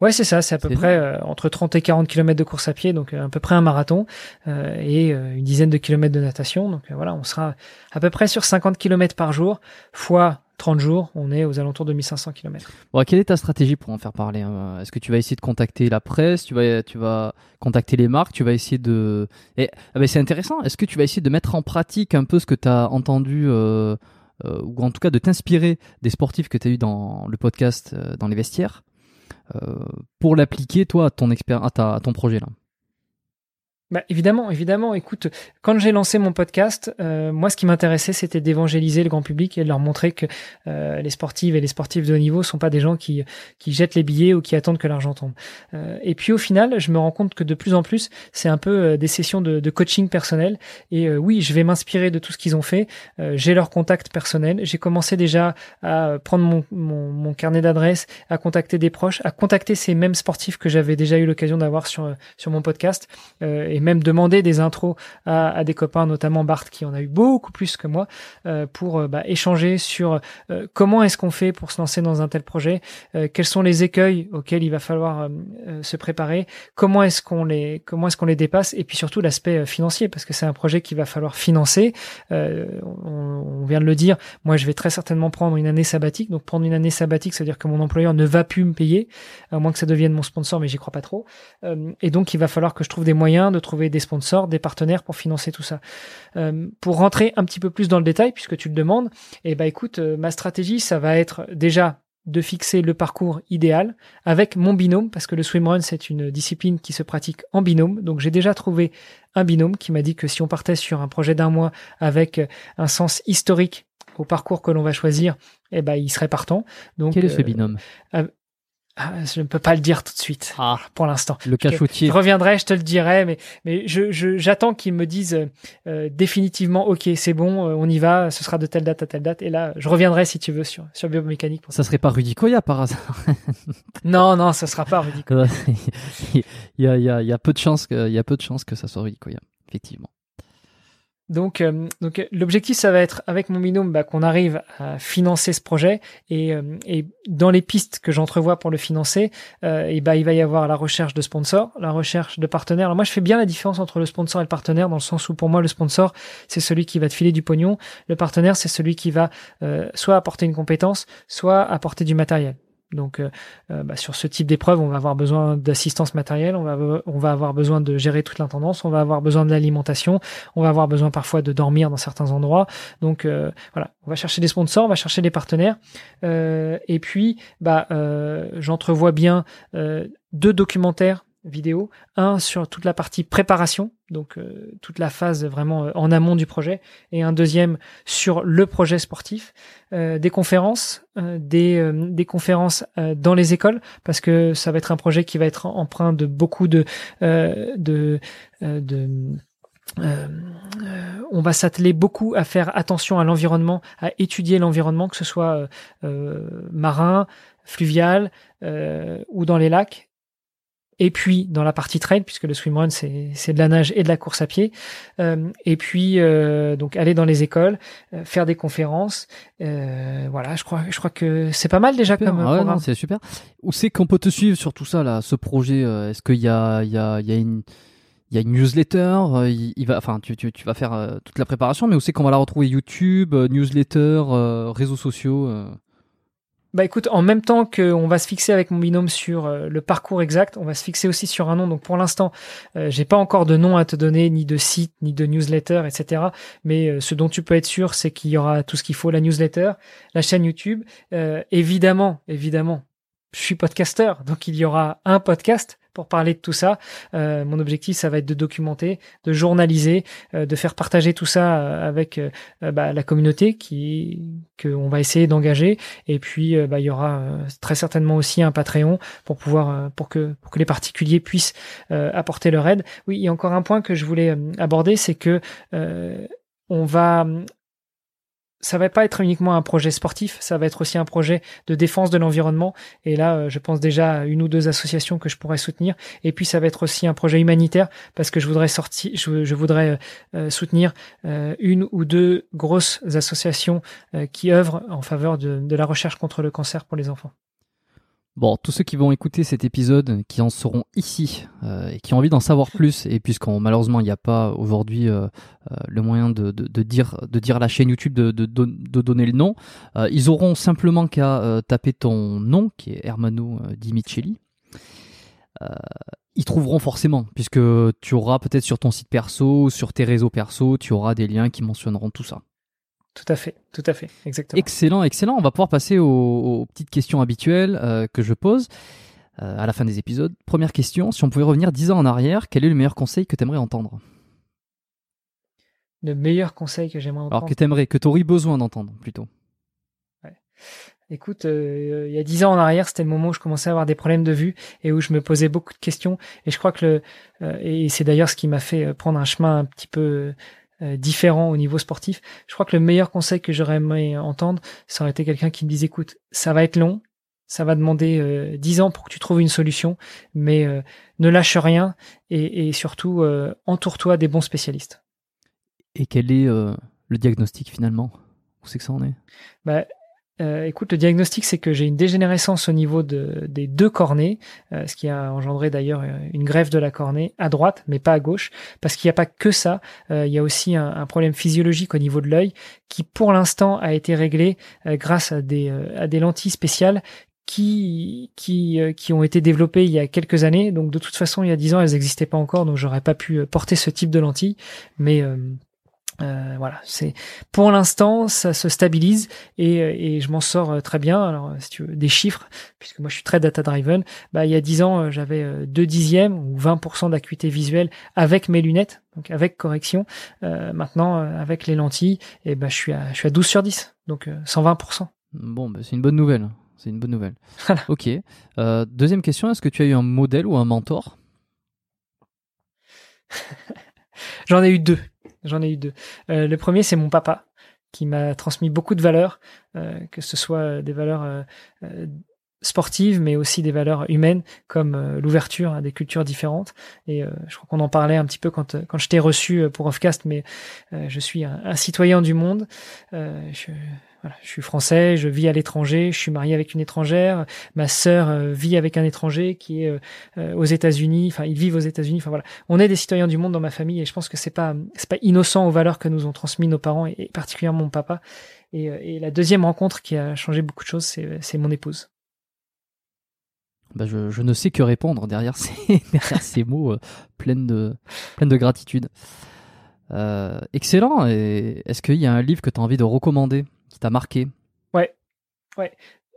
Ouais, c'est ça, c'est à peu près euh, entre 30 et 40 km de course à pied, donc à peu près un marathon, et une dizaine de kilomètres de natation. Donc voilà, on sera à peu près sur 50 km par jour, fois 30 jours, on est aux alentours de 1500 km. Bon, quelle est ta stratégie pour en faire parler hein? Est-ce que tu vas essayer de contacter la presse? Tu vas, tu vas contacter les marques? Tu vas essayer de. Et, ah ben, c'est intéressant. Est-ce que tu vas essayer de mettre en pratique un peu ce que tu as entendu euh, euh, ou en tout cas de t'inspirer des sportifs que tu as eu dans le podcast euh, dans les vestiaires? Pour l'appliquer toi à ton expert à, ton projet là? Bah, évidemment, évidemment. Écoute, quand j'ai lancé mon podcast, euh, moi, ce qui m'intéressait, c'était d'évangéliser le grand public et de leur montrer que euh, les sportives et les sportifs de haut niveau sont pas des gens qui qui jettent les billets ou qui attendent que l'argent tombe. Euh, et puis au final, je me rends compte que de plus en plus, c'est un peu des sessions de, de, coaching personnel. Et oui, je vais m'inspirer de tout ce qu'ils ont fait. j'ai leur contact personnel. J'ai commencé déjà à prendre mon, mon, mon carnet d'adresses, à contacter des proches, à contacter ces mêmes sportifs que j'avais déjà eu l'occasion d'avoir sur sur mon podcast. Même demander des intros à, des copains, notamment Bart qui en a eu beaucoup plus que moi, euh, pour euh, bah, échanger sur euh, comment est-ce qu'on fait pour se lancer dans un tel projet, quels sont les écueils auxquels il va falloir se préparer, comment est-ce qu'on les comment est-ce qu'on les dépasse, et puis surtout l'aspect financier parce que c'est un projet qu'il va falloir financer. On, vient de le dire, moi je vais très certainement prendre une année sabbatique, donc prendre une année sabbatique, c'est-à-dire que mon employeur ne va plus me payer, à moins que ça devienne mon sponsor, mais j'y crois pas trop. et donc il va falloir que je trouve des moyens de trouver des sponsors, des partenaires pour financer tout ça. Euh, pour rentrer un petit peu plus dans le détail, puisque tu le demandes, et eh ben écoute, euh, ma stratégie, ça va être déjà de fixer le parcours idéal avec mon binôme, parce que le swimrun, c'est une discipline qui se pratique en binôme. Donc j'ai déjà trouvé un binôme qui m'a dit que si on partait sur un projet d'un mois avec un sens historique au parcours que l'on va choisir, eh ben, il serait partant. Donc, Quel est ce euh, binôme? Je ne peux pas le dire tout de suite ah, pour l'instant. Le cachotier. Je reviendrai, je te le dirai, mais mais je j'attends qu'ils me disent euh, définitivement ok c'est bon, euh, on y va, ce sera de telle date à telle date, et là je reviendrai si tu veux sur sur biomécanique. ça, serait pas Rudy Koya par hasard <laughs> Non non, ça sera pas Rudy Koya. <laughs> il y a il y a il y a peu de chances que il y a peu de chances que ça soit Rudy Koya, effectivement. Donc, euh, donc l'objectif, ça va être avec mon binôme bah, qu'on arrive à financer ce projet et, euh, et dans les pistes que j'entrevois pour le financer, euh, et bah, il va y avoir la recherche de sponsors, la recherche de partenaires. Alors moi, je fais bien la différence entre le sponsor et le partenaire dans le sens où pour moi, le sponsor, c'est celui qui va te filer du pognon. Le partenaire, c'est celui qui va soit apporter une compétence, soit apporter du matériel. Donc, euh, euh, bah, sur ce type d'épreuve, on va avoir besoin d'assistance matérielle, on va, on va avoir besoin de gérer toute l'intendance, on va avoir besoin de l'alimentation, on va avoir besoin parfois de dormir dans certains endroits. Donc, euh, voilà, on va chercher des sponsors, on va chercher des partenaires. et puis, bah, j'entrevois bien deux documentaires vidéo, un sur toute la partie préparation, donc euh, toute la phase vraiment euh, en amont du projet, et un deuxième sur le projet sportif, euh, des conférences, des, des conférences dans les écoles, parce que ça va être un projet qui va être empreint de beaucoup de de, de on va s'atteler beaucoup à faire attention à l'environnement, à étudier l'environnement, que ce soit marin, fluvial ou dans les lacs, et puis dans la partie trail, puisque le swimrun c'est c'est de la nage et de la course à pied, euh, et puis euh, donc aller dans les écoles, euh, faire des conférences, voilà, je crois je crois que c'est pas mal déjà comme ah programme. c'est super. Où c'est qu'on peut te suivre sur tout ça là, ce projet Est-ce qu'il y a il y a il y a une il y a une newsletter, il, va, enfin, tu, tu, tu vas faire toute la préparation, mais où c'est qu'on va la retrouver? YouTube, newsletter, réseaux sociaux bah écoute, en même temps qu'on va se fixer avec mon binôme sur euh, le parcours exact, on va se fixer aussi sur un nom. Donc pour l'instant, euh, j'ai pas encore de nom à te donner, ni de site, ni de newsletter, etc. Mais euh, ce dont tu peux être sûr, c'est qu'il y aura tout ce qu'il faut, la newsletter, la chaîne YouTube. évidemment, évidemment, je suis podcasteur, donc il y aura un podcast pour parler de tout ça. Euh, mon objectif, ça va être de documenter, de journaliser, euh, de faire partager tout ça euh, avec bah, la communauté qui qu'on va essayer d'engager. Et puis, bah, il y aura très certainement aussi un Patreon pour pouvoir pour que pour que les particuliers puissent apporter leur aide. Oui, il y a encore un point que je voulais aborder, c'est que on va ça va pas être uniquement un projet sportif, ça va être aussi un projet de défense de l'environnement. Et là, euh, je pense déjà à une ou deux associations que je pourrais soutenir. Et puis, ça va être aussi un projet humanitaire parce que je voudrais sortir, je, voudrais euh, soutenir euh, une ou deux grosses associations qui œuvrent en faveur de la recherche contre le cancer pour les enfants. Bon, tous ceux qui vont écouter cet épisode, qui en seront ici euh, et qui ont envie d'en savoir plus, et puisqu'on malheureusement il n'y a pas aujourd'hui euh, euh, le moyen de, dire dire la chaîne YouTube de, donner le nom, ils auront simplement qu'à taper ton nom qui est Hermano Di ils trouveront forcément, puisque tu auras peut-être sur ton site perso, sur tes réseaux perso, tu auras des liens qui mentionneront tout ça. Tout à fait, tout à fait, exactement. Excellent, excellent. On va pouvoir passer aux, petites questions habituelles euh, que je pose. à la fin des épisodes. Première question, si on pouvait revenir 10 ans en arrière, quel est le meilleur conseil que tu aimerais entendre? Le meilleur conseil que j'aimerais entendre Alors que tu aimerais, que tu aurais besoin d'entendre plutôt Écoute, euh, il y a dix ans en arrière, c'était le moment où je commençais à avoir des problèmes de vue et où je me posais beaucoup de questions. Et je crois que le, euh, et c'est d'ailleurs ce qui m'a fait euh, prendre un chemin un petit peu différent au niveau sportif. Je crois que le meilleur conseil que j'aurais aimé entendre, ça aurait été quelqu'un qui me disait, écoute, ça va être long, ça va demander dix ans pour que tu trouves une solution, mais ne lâche rien et, et surtout entoure-toi des bons spécialistes. Et quel est le diagnostic finalement? Où c'est que ça en est? Bah, euh, écoute, le diagnostic, c'est que j'ai une dégénérescence au niveau de, des deux cornées, euh, ce qui a engendré d'ailleurs euh, une greffe de la cornée à droite, mais pas à gauche, parce qu'il n'y a pas que ça. il y a aussi un, problème physiologique au niveau de l'œil, qui pour l'instant a été réglé grâce à des, à des lentilles spéciales qui qui qui ont été développées il y a quelques années. Donc de toute façon, il y a dix ans, elles n'existaient pas encore, donc j'aurais pas pu porter ce type de lentilles, mais euh, voilà, c'est pour l'instant ça se stabilise et, et je m'en sors euh, très bien. Alors si tu veux des chiffres, puisque moi je suis très data driven, bah il y a 10 ans euh, j'avais 2 dixièmes ou 20% d'acuité visuelle avec mes lunettes, donc avec correction. Euh, maintenant avec les lentilles, et eh ben je suis à je suis à 12 sur 10, donc 120%. Bon, bah, c'est une bonne nouvelle. C'est une bonne nouvelle. <laughs> Ok. deuxième question, est-ce que tu as eu un modèle ou un mentor? <laughs> J'en ai eu deux. J'en ai eu deux. Euh, le premier, c'est mon papa, qui m'a transmis beaucoup de valeurs, euh, que ce soit des valeurs euh, sportives, mais aussi des valeurs humaines, comme l'ouverture à des cultures différentes. Et je crois qu'on en parlait un petit peu quand, quand je t'ai reçu pour Offcast, mais je suis un, citoyen du monde. Je suis français, je vis à l'étranger, je suis marié avec une étrangère, ma sœur euh, vit avec un étranger qui est euh, euh, aux États-Unis, enfin ils vivent aux États-Unis, enfin voilà. On est des citoyens du monde dans ma famille et je pense que c'est pas c'est pas innocent aux valeurs que nous ont transmis nos parents et, particulièrement mon papa. Et, et, la deuxième rencontre qui a changé beaucoup de choses, c'est mon épouse. Bah je, ne sais que répondre derrière ces, <laughs> mots pleins de pleins de gratitude. Euh, excellent. Est-ce qu'il y a un livre que tu as envie de recommander? Qui t'a marqué Ouais, ouais.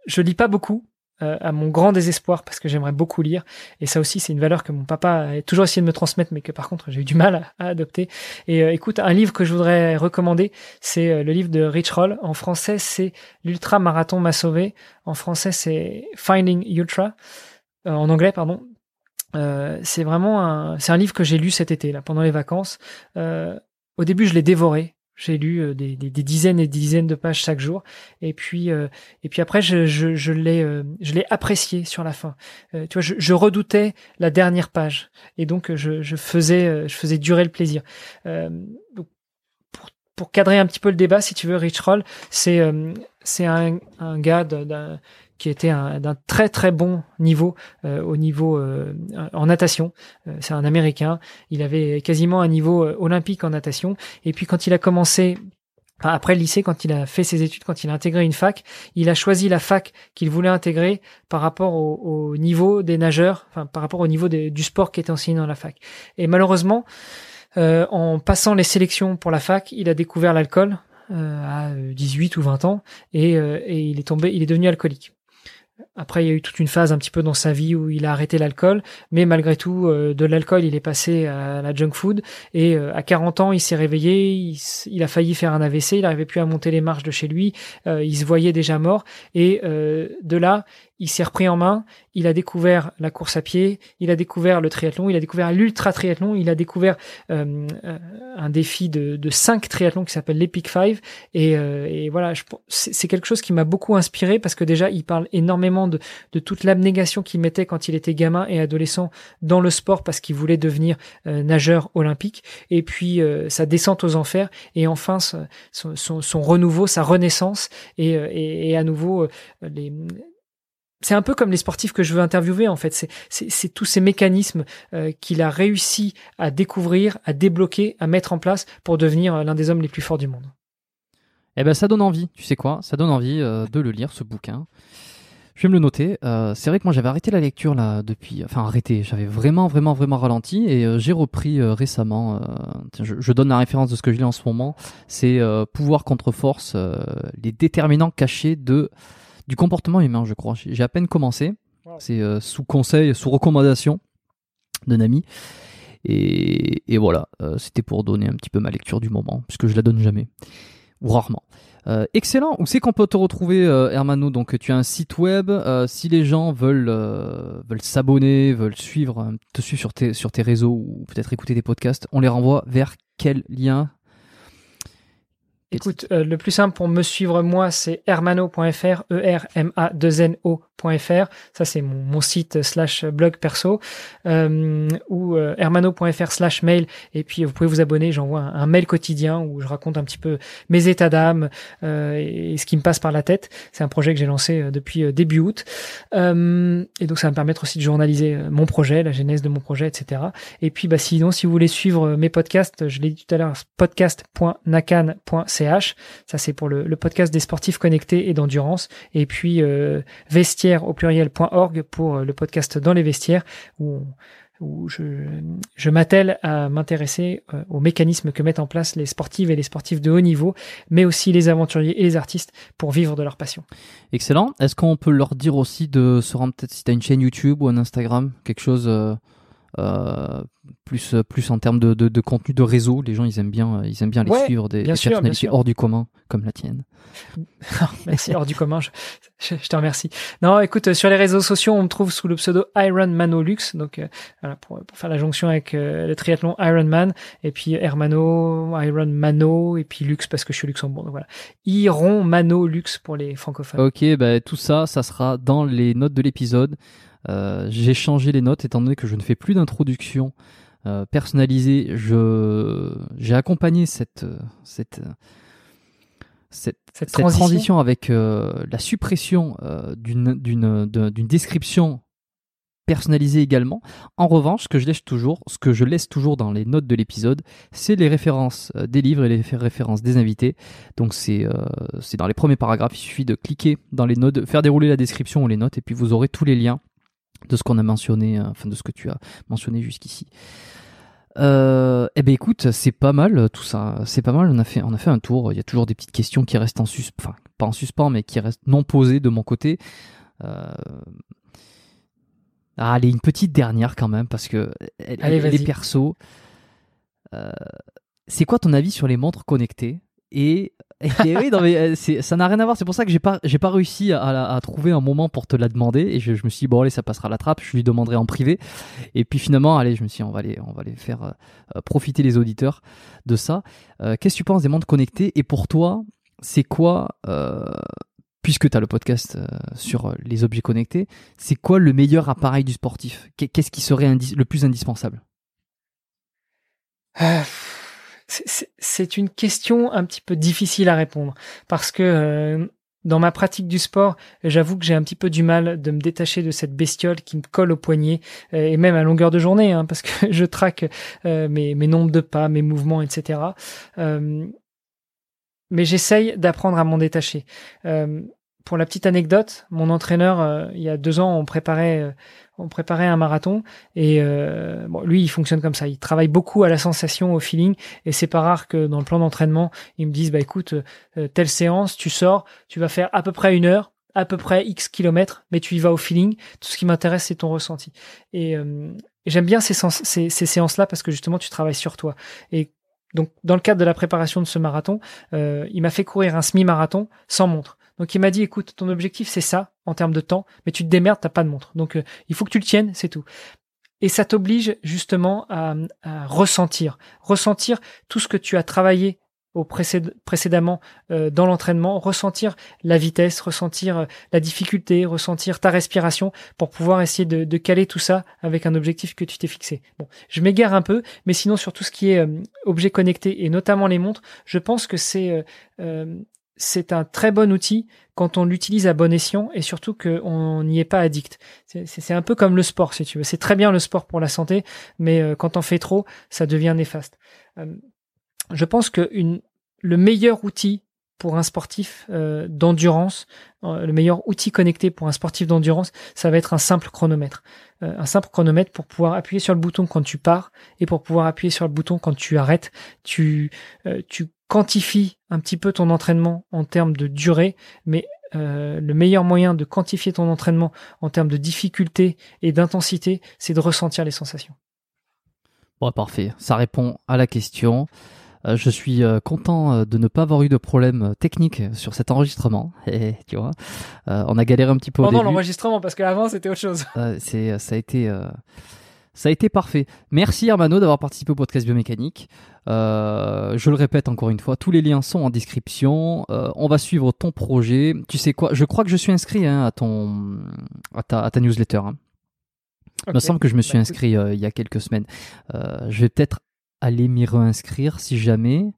Je lis pas beaucoup, euh, à mon grand désespoir, parce que j'aimerais beaucoup lire. Et ça aussi, c'est une valeur que mon papa a toujours essayé de me transmettre, mais que par contre, j'ai eu du mal à, adopter. Et euh, écoute, un livre que je voudrais recommander, c'est euh, le livre de Rich Roll. En français, c'est L'Ultra Marathon m'a sauvé. En français, c'est Finding Ultra. en anglais, pardon. c'est vraiment un, c'est un livre que j'ai lu cet été, là, pendant les vacances. au début, je l'ai dévoré. J'ai lu euh, des, des, des, dizaines et des dizaines de pages chaque jour, et puis euh, et puis après je, je, je l'ai euh, je l'ai apprécié sur la fin. tu vois, je, je, redoutais la dernière page, et donc je, je faisais je faisais durer le plaisir. donc pour, pour cadrer un petit peu le débat, si tu veux, Rich Roll, c'est c'est un, un gars d'un qui était d'un très très bon niveau euh, au niveau euh, en natation. Euh, c'est un Américain. Il avait quasiment un niveau olympique en natation. Et puis quand il a commencé après le lycée, quand il a fait ses études, quand il a intégré une fac, il a choisi la fac qu'il voulait intégrer par rapport au, niveau des nageurs, enfin par rapport au niveau du sport qui était enseigné dans la fac. Et malheureusement, en passant les sélections pour la fac, il a découvert l'alcool à 18 ou 20 ans et, et il est tombé, il est devenu alcoolique. Après, il y a eu toute une phase un petit peu dans sa vie où il a arrêté l'alcool, mais malgré tout, euh, de l'alcool, il est passé à la junk food. Et euh, à 40 ans, il s'est réveillé, il, a failli faire un AVC, il n'arrivait plus à monter les marches de chez lui, euh, il se voyait déjà mort. Et de là, il s'est repris en main, il a découvert la course à pied, il a découvert le triathlon, il a découvert l'ultra triathlon, il a découvert euh, euh, un défi de, de cinq triathlons qui s'appelle l'Epic Five. Et, euh, et voilà, c'est quelque chose qui m'a beaucoup inspiré parce que déjà, il parle énormément de, de toute l'abnégation qu'il mettait quand il était gamin et adolescent dans le sport parce qu'il voulait devenir nageur olympique. Et puis sa descente aux enfers et enfin son, son, son renouveau, sa renaissance et, et, et à nouveau les c'est un peu comme les sportifs que je veux interviewer en fait. C'est tous ces mécanismes euh, qu'il a réussi à découvrir, à débloquer, à mettre en place pour devenir euh, l'un des hommes les plus forts du monde. Eh ben ça donne envie, tu sais quoi? Ça donne envie euh, de le lire ce bouquin. Je vais me le noter. c'est vrai que moi j'avais arrêté la lecture là depuis, enfin arrêté. J'avais vraiment vraiment vraiment ralenti et j'ai repris récemment. Je, je, donne la référence de ce que je lis en ce moment. C'est Pouvoir contre force, les déterminants cachés de du comportement humain, je crois. J'ai à peine commencé. C'est euh, sous conseil, sous recommandation d'un ami. Et, et voilà, euh, c'était pour donner un petit peu ma lecture du moment, puisque je la donne jamais, ou rarement. Euh, excellent. Où c'est qu'on peut te retrouver, euh, Hermano? Donc, tu as un site web. Euh, si les gens veulent veulent s'abonner, veulent suivre, te suivre sur tes sur tes réseaux ou peut-être écouter des podcasts, on les renvoie vers quel lien Écoute, euh, le plus simple pour me suivre moi, c'est hermano.fr, E-R-M-A-2-N-O.fr. Ça, c'est mon, site slash blog perso. Euh, ou euh, hermano.fr slash mail. Et puis, vous pouvez vous abonner. J'envoie un, mail quotidien où je raconte un petit peu mes états d'âme et, ce qui me passe par la tête. C'est un projet que j'ai lancé depuis début août. Et donc, ça va me permettre aussi de journaliser mon projet, la genèse de mon projet, etc. Et puis, bah, sinon, si vous voulez suivre mes podcasts, je l'ai dit tout à l'heure, ça, c'est pour le, podcast des sportifs connectés et d'endurance. Et puis, euh, vestiaire au pluriel.org pour le podcast dans les vestiaires où, je, m'attelle à m'intéresser euh, aux mécanismes que mettent en place les sportives et les sportifs de haut niveau, mais aussi les aventuriers et les artistes pour vivre de leur passion. Excellent. Est-ce qu'on peut leur dire aussi de se rendre peut-être si tu as une chaîne YouTube ou un Instagram, quelque chose euh, euh, plus plus en termes de, de, de, contenu de réseau les gens ils aiment bien ils aiment bien les ouais, suivre des, des sûr, personnalités hors du commun comme la tienne. <laughs> Merci hors du commun je, je, je, te remercie. Non écoute sur les réseaux sociaux on me trouve sous le pseudo Iron Manolux donc euh, voilà pour, pour, faire la jonction avec euh, le triathlon Iron Man et puis Hermano Iron Mano et puis Lux parce que je suis Luxembourg donc voilà. Iron Mano Lux pour les francophones. Ok bah, tout ça ça sera dans les notes de l'épisode. euh, j'ai changé les notes étant donné que je ne fais plus d'introduction euh, personnalisée. Je j'ai accompagné cette cette cette, cette, transition. cette transition, avec euh, la suppression euh, d'une d'une d'une description personnalisée également. En revanche, ce que je laisse toujours, ce que je laisse toujours dans les notes de l'épisode, c'est les références des livres et les références des invités. Donc c'est euh, c'est dans les premiers paragraphes. Il suffit de cliquer dans les notes, faire dérouler la description ou les notes, et puis vous aurez tous les liens de ce qu'on a mentionné, euh, enfin de ce que tu as mentionné jusqu'ici. Euh, eh ben écoute, c'est pas mal tout ça, c'est pas mal. On a fait, on a fait un tour. Il y a toujours des petites questions qui restent en suspens, enfin pas en suspens, mais qui restent non posées de mon côté. Euh... Ah, allez, une petite dernière quand même parce que allez, elle est perso. Euh... C'est quoi ton avis sur les montres connectées? Et et <laughs> oui, non, mais euh, ça n'a rien à voir. C'est pour ça que j'ai pas, j'ai pas réussi à, à, à, trouver un moment pour te la demander. Et je, je, me suis dit, bon, allez, ça passera la trappe. Je lui demanderai en privé. Et puis finalement, allez, je me suis dit, on va aller, on va aller faire euh, profiter les auditeurs de ça. Euh, Qu'est-ce que tu penses des montres connectées Et pour toi, c'est quoi, euh, puisque tu as le podcast sur les objets connectés, c'est quoi le meilleur appareil du sportif? Qu'est-ce qui serait le plus indispensable? C'est une question un petit peu difficile à répondre parce que euh, dans ma pratique du sport, j'avoue que j'ai un petit peu du mal de me détacher de cette bestiole qui me colle au poignet euh, et même à longueur de journée, hein, parce que <laughs> je traque euh, mes, mes, nombres de pas, mes mouvements, etc. Euh, mais j'essaye d'apprendre à m'en détacher. Pour la petite anecdote, mon entraîneur, il y a deux ans, on préparait on préparait un marathon et euh, lui il fonctionne comme ça, il travaille beaucoup à la sensation, au feeling et c'est pas rare que dans le plan d'entraînement ils me disent bah écoute euh, telle séance tu sors, tu vas faire à peu près une heure, à peu près x kilomètres, mais tu y vas au feeling. Tout ce qui m'intéresse c'est ton ressenti et, euh, j'aime bien ces, ces, ces séances là parce que justement tu travailles sur toi et donc, dans le cadre de la préparation de ce marathon, euh, il m'a fait courir un semi-marathon sans montre. Donc, il m'a dit, écoute, ton objectif, c'est ça, en termes de temps, mais tu te démerdes, t'as pas de montre. Donc, euh, il faut que tu le tiennes, c'est tout. Et ça t'oblige justement à, à, ressentir, ressentir tout ce que tu as travaillé au précéd précédemment euh, dans l'entraînement, ressentir la vitesse, ressentir euh, la difficulté, ressentir ta respiration pour pouvoir essayer de, caler tout ça avec un objectif que tu t'es fixé. Bon, je m'égare un peu, mais sinon sur tout ce qui est euh, objet connecté et notamment les montres, je pense que c'est c'est un très bon outil quand on l'utilise à bon escient et surtout qu'on n'y est pas addict. C'est un peu comme le sport, si tu veux. C'est très bien le sport pour la santé, mais quand on fait trop, ça devient néfaste je pense que le meilleur outil pour un sportif euh, d'endurance, euh, le meilleur outil connecté pour un sportif d'endurance, ça va être un simple chronomètre. Euh, un simple chronomètre pour pouvoir appuyer sur le bouton quand tu pars et pour pouvoir appuyer sur le bouton quand tu arrêtes. Tu, euh, tu quantifies un petit peu ton entraînement en termes de durée, mais euh, le meilleur moyen de quantifier ton entraînement en termes de difficulté et d'intensité, c'est de ressentir les sensations. Bon, parfait. Ça répond à la question. Euh, je suis euh, content de ne pas avoir eu de problème technique sur cet enregistrement. <laughs> Et, tu vois, on a galéré un petit peu Pendant l'enregistrement, parce qu'avant c'était autre chose. c'est, ça a été, ça a été parfait. Merci Armano d'avoir participé au podcast biomécanique. Euh, je le répète encore une fois, tous les liens sont en description. Euh, on va suivre ton projet. Tu sais quoi Je crois que je suis inscrit hein, à ton à ta, à ta newsletter. Hein. Il me semble que je me suis bah, inscrit euh, il y a quelques semaines. je vais peut-être aller m'y réinscrire si jamais.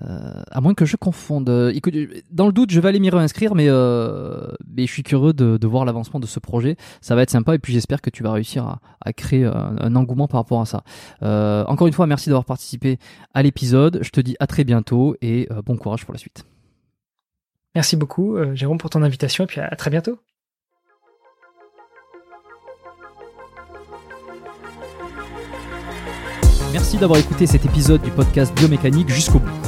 Euh, à moins que je confonde. Écoute, dans le doute, je vais aller m'y réinscrire, mais, euh, mais je suis curieux de, de voir l'avancement de ce projet. Ça va être sympa et puis j'espère que tu vas réussir à, à créer un, engouement par rapport à ça. Euh, encore une fois, merci d'avoir participé à l'épisode. Je te dis à très bientôt et bon courage pour la suite. Merci beaucoup, Jérôme, pour ton invitation et puis à très bientôt. Merci d'avoir écouté cet épisode du podcast Biomécanique jusqu'au bout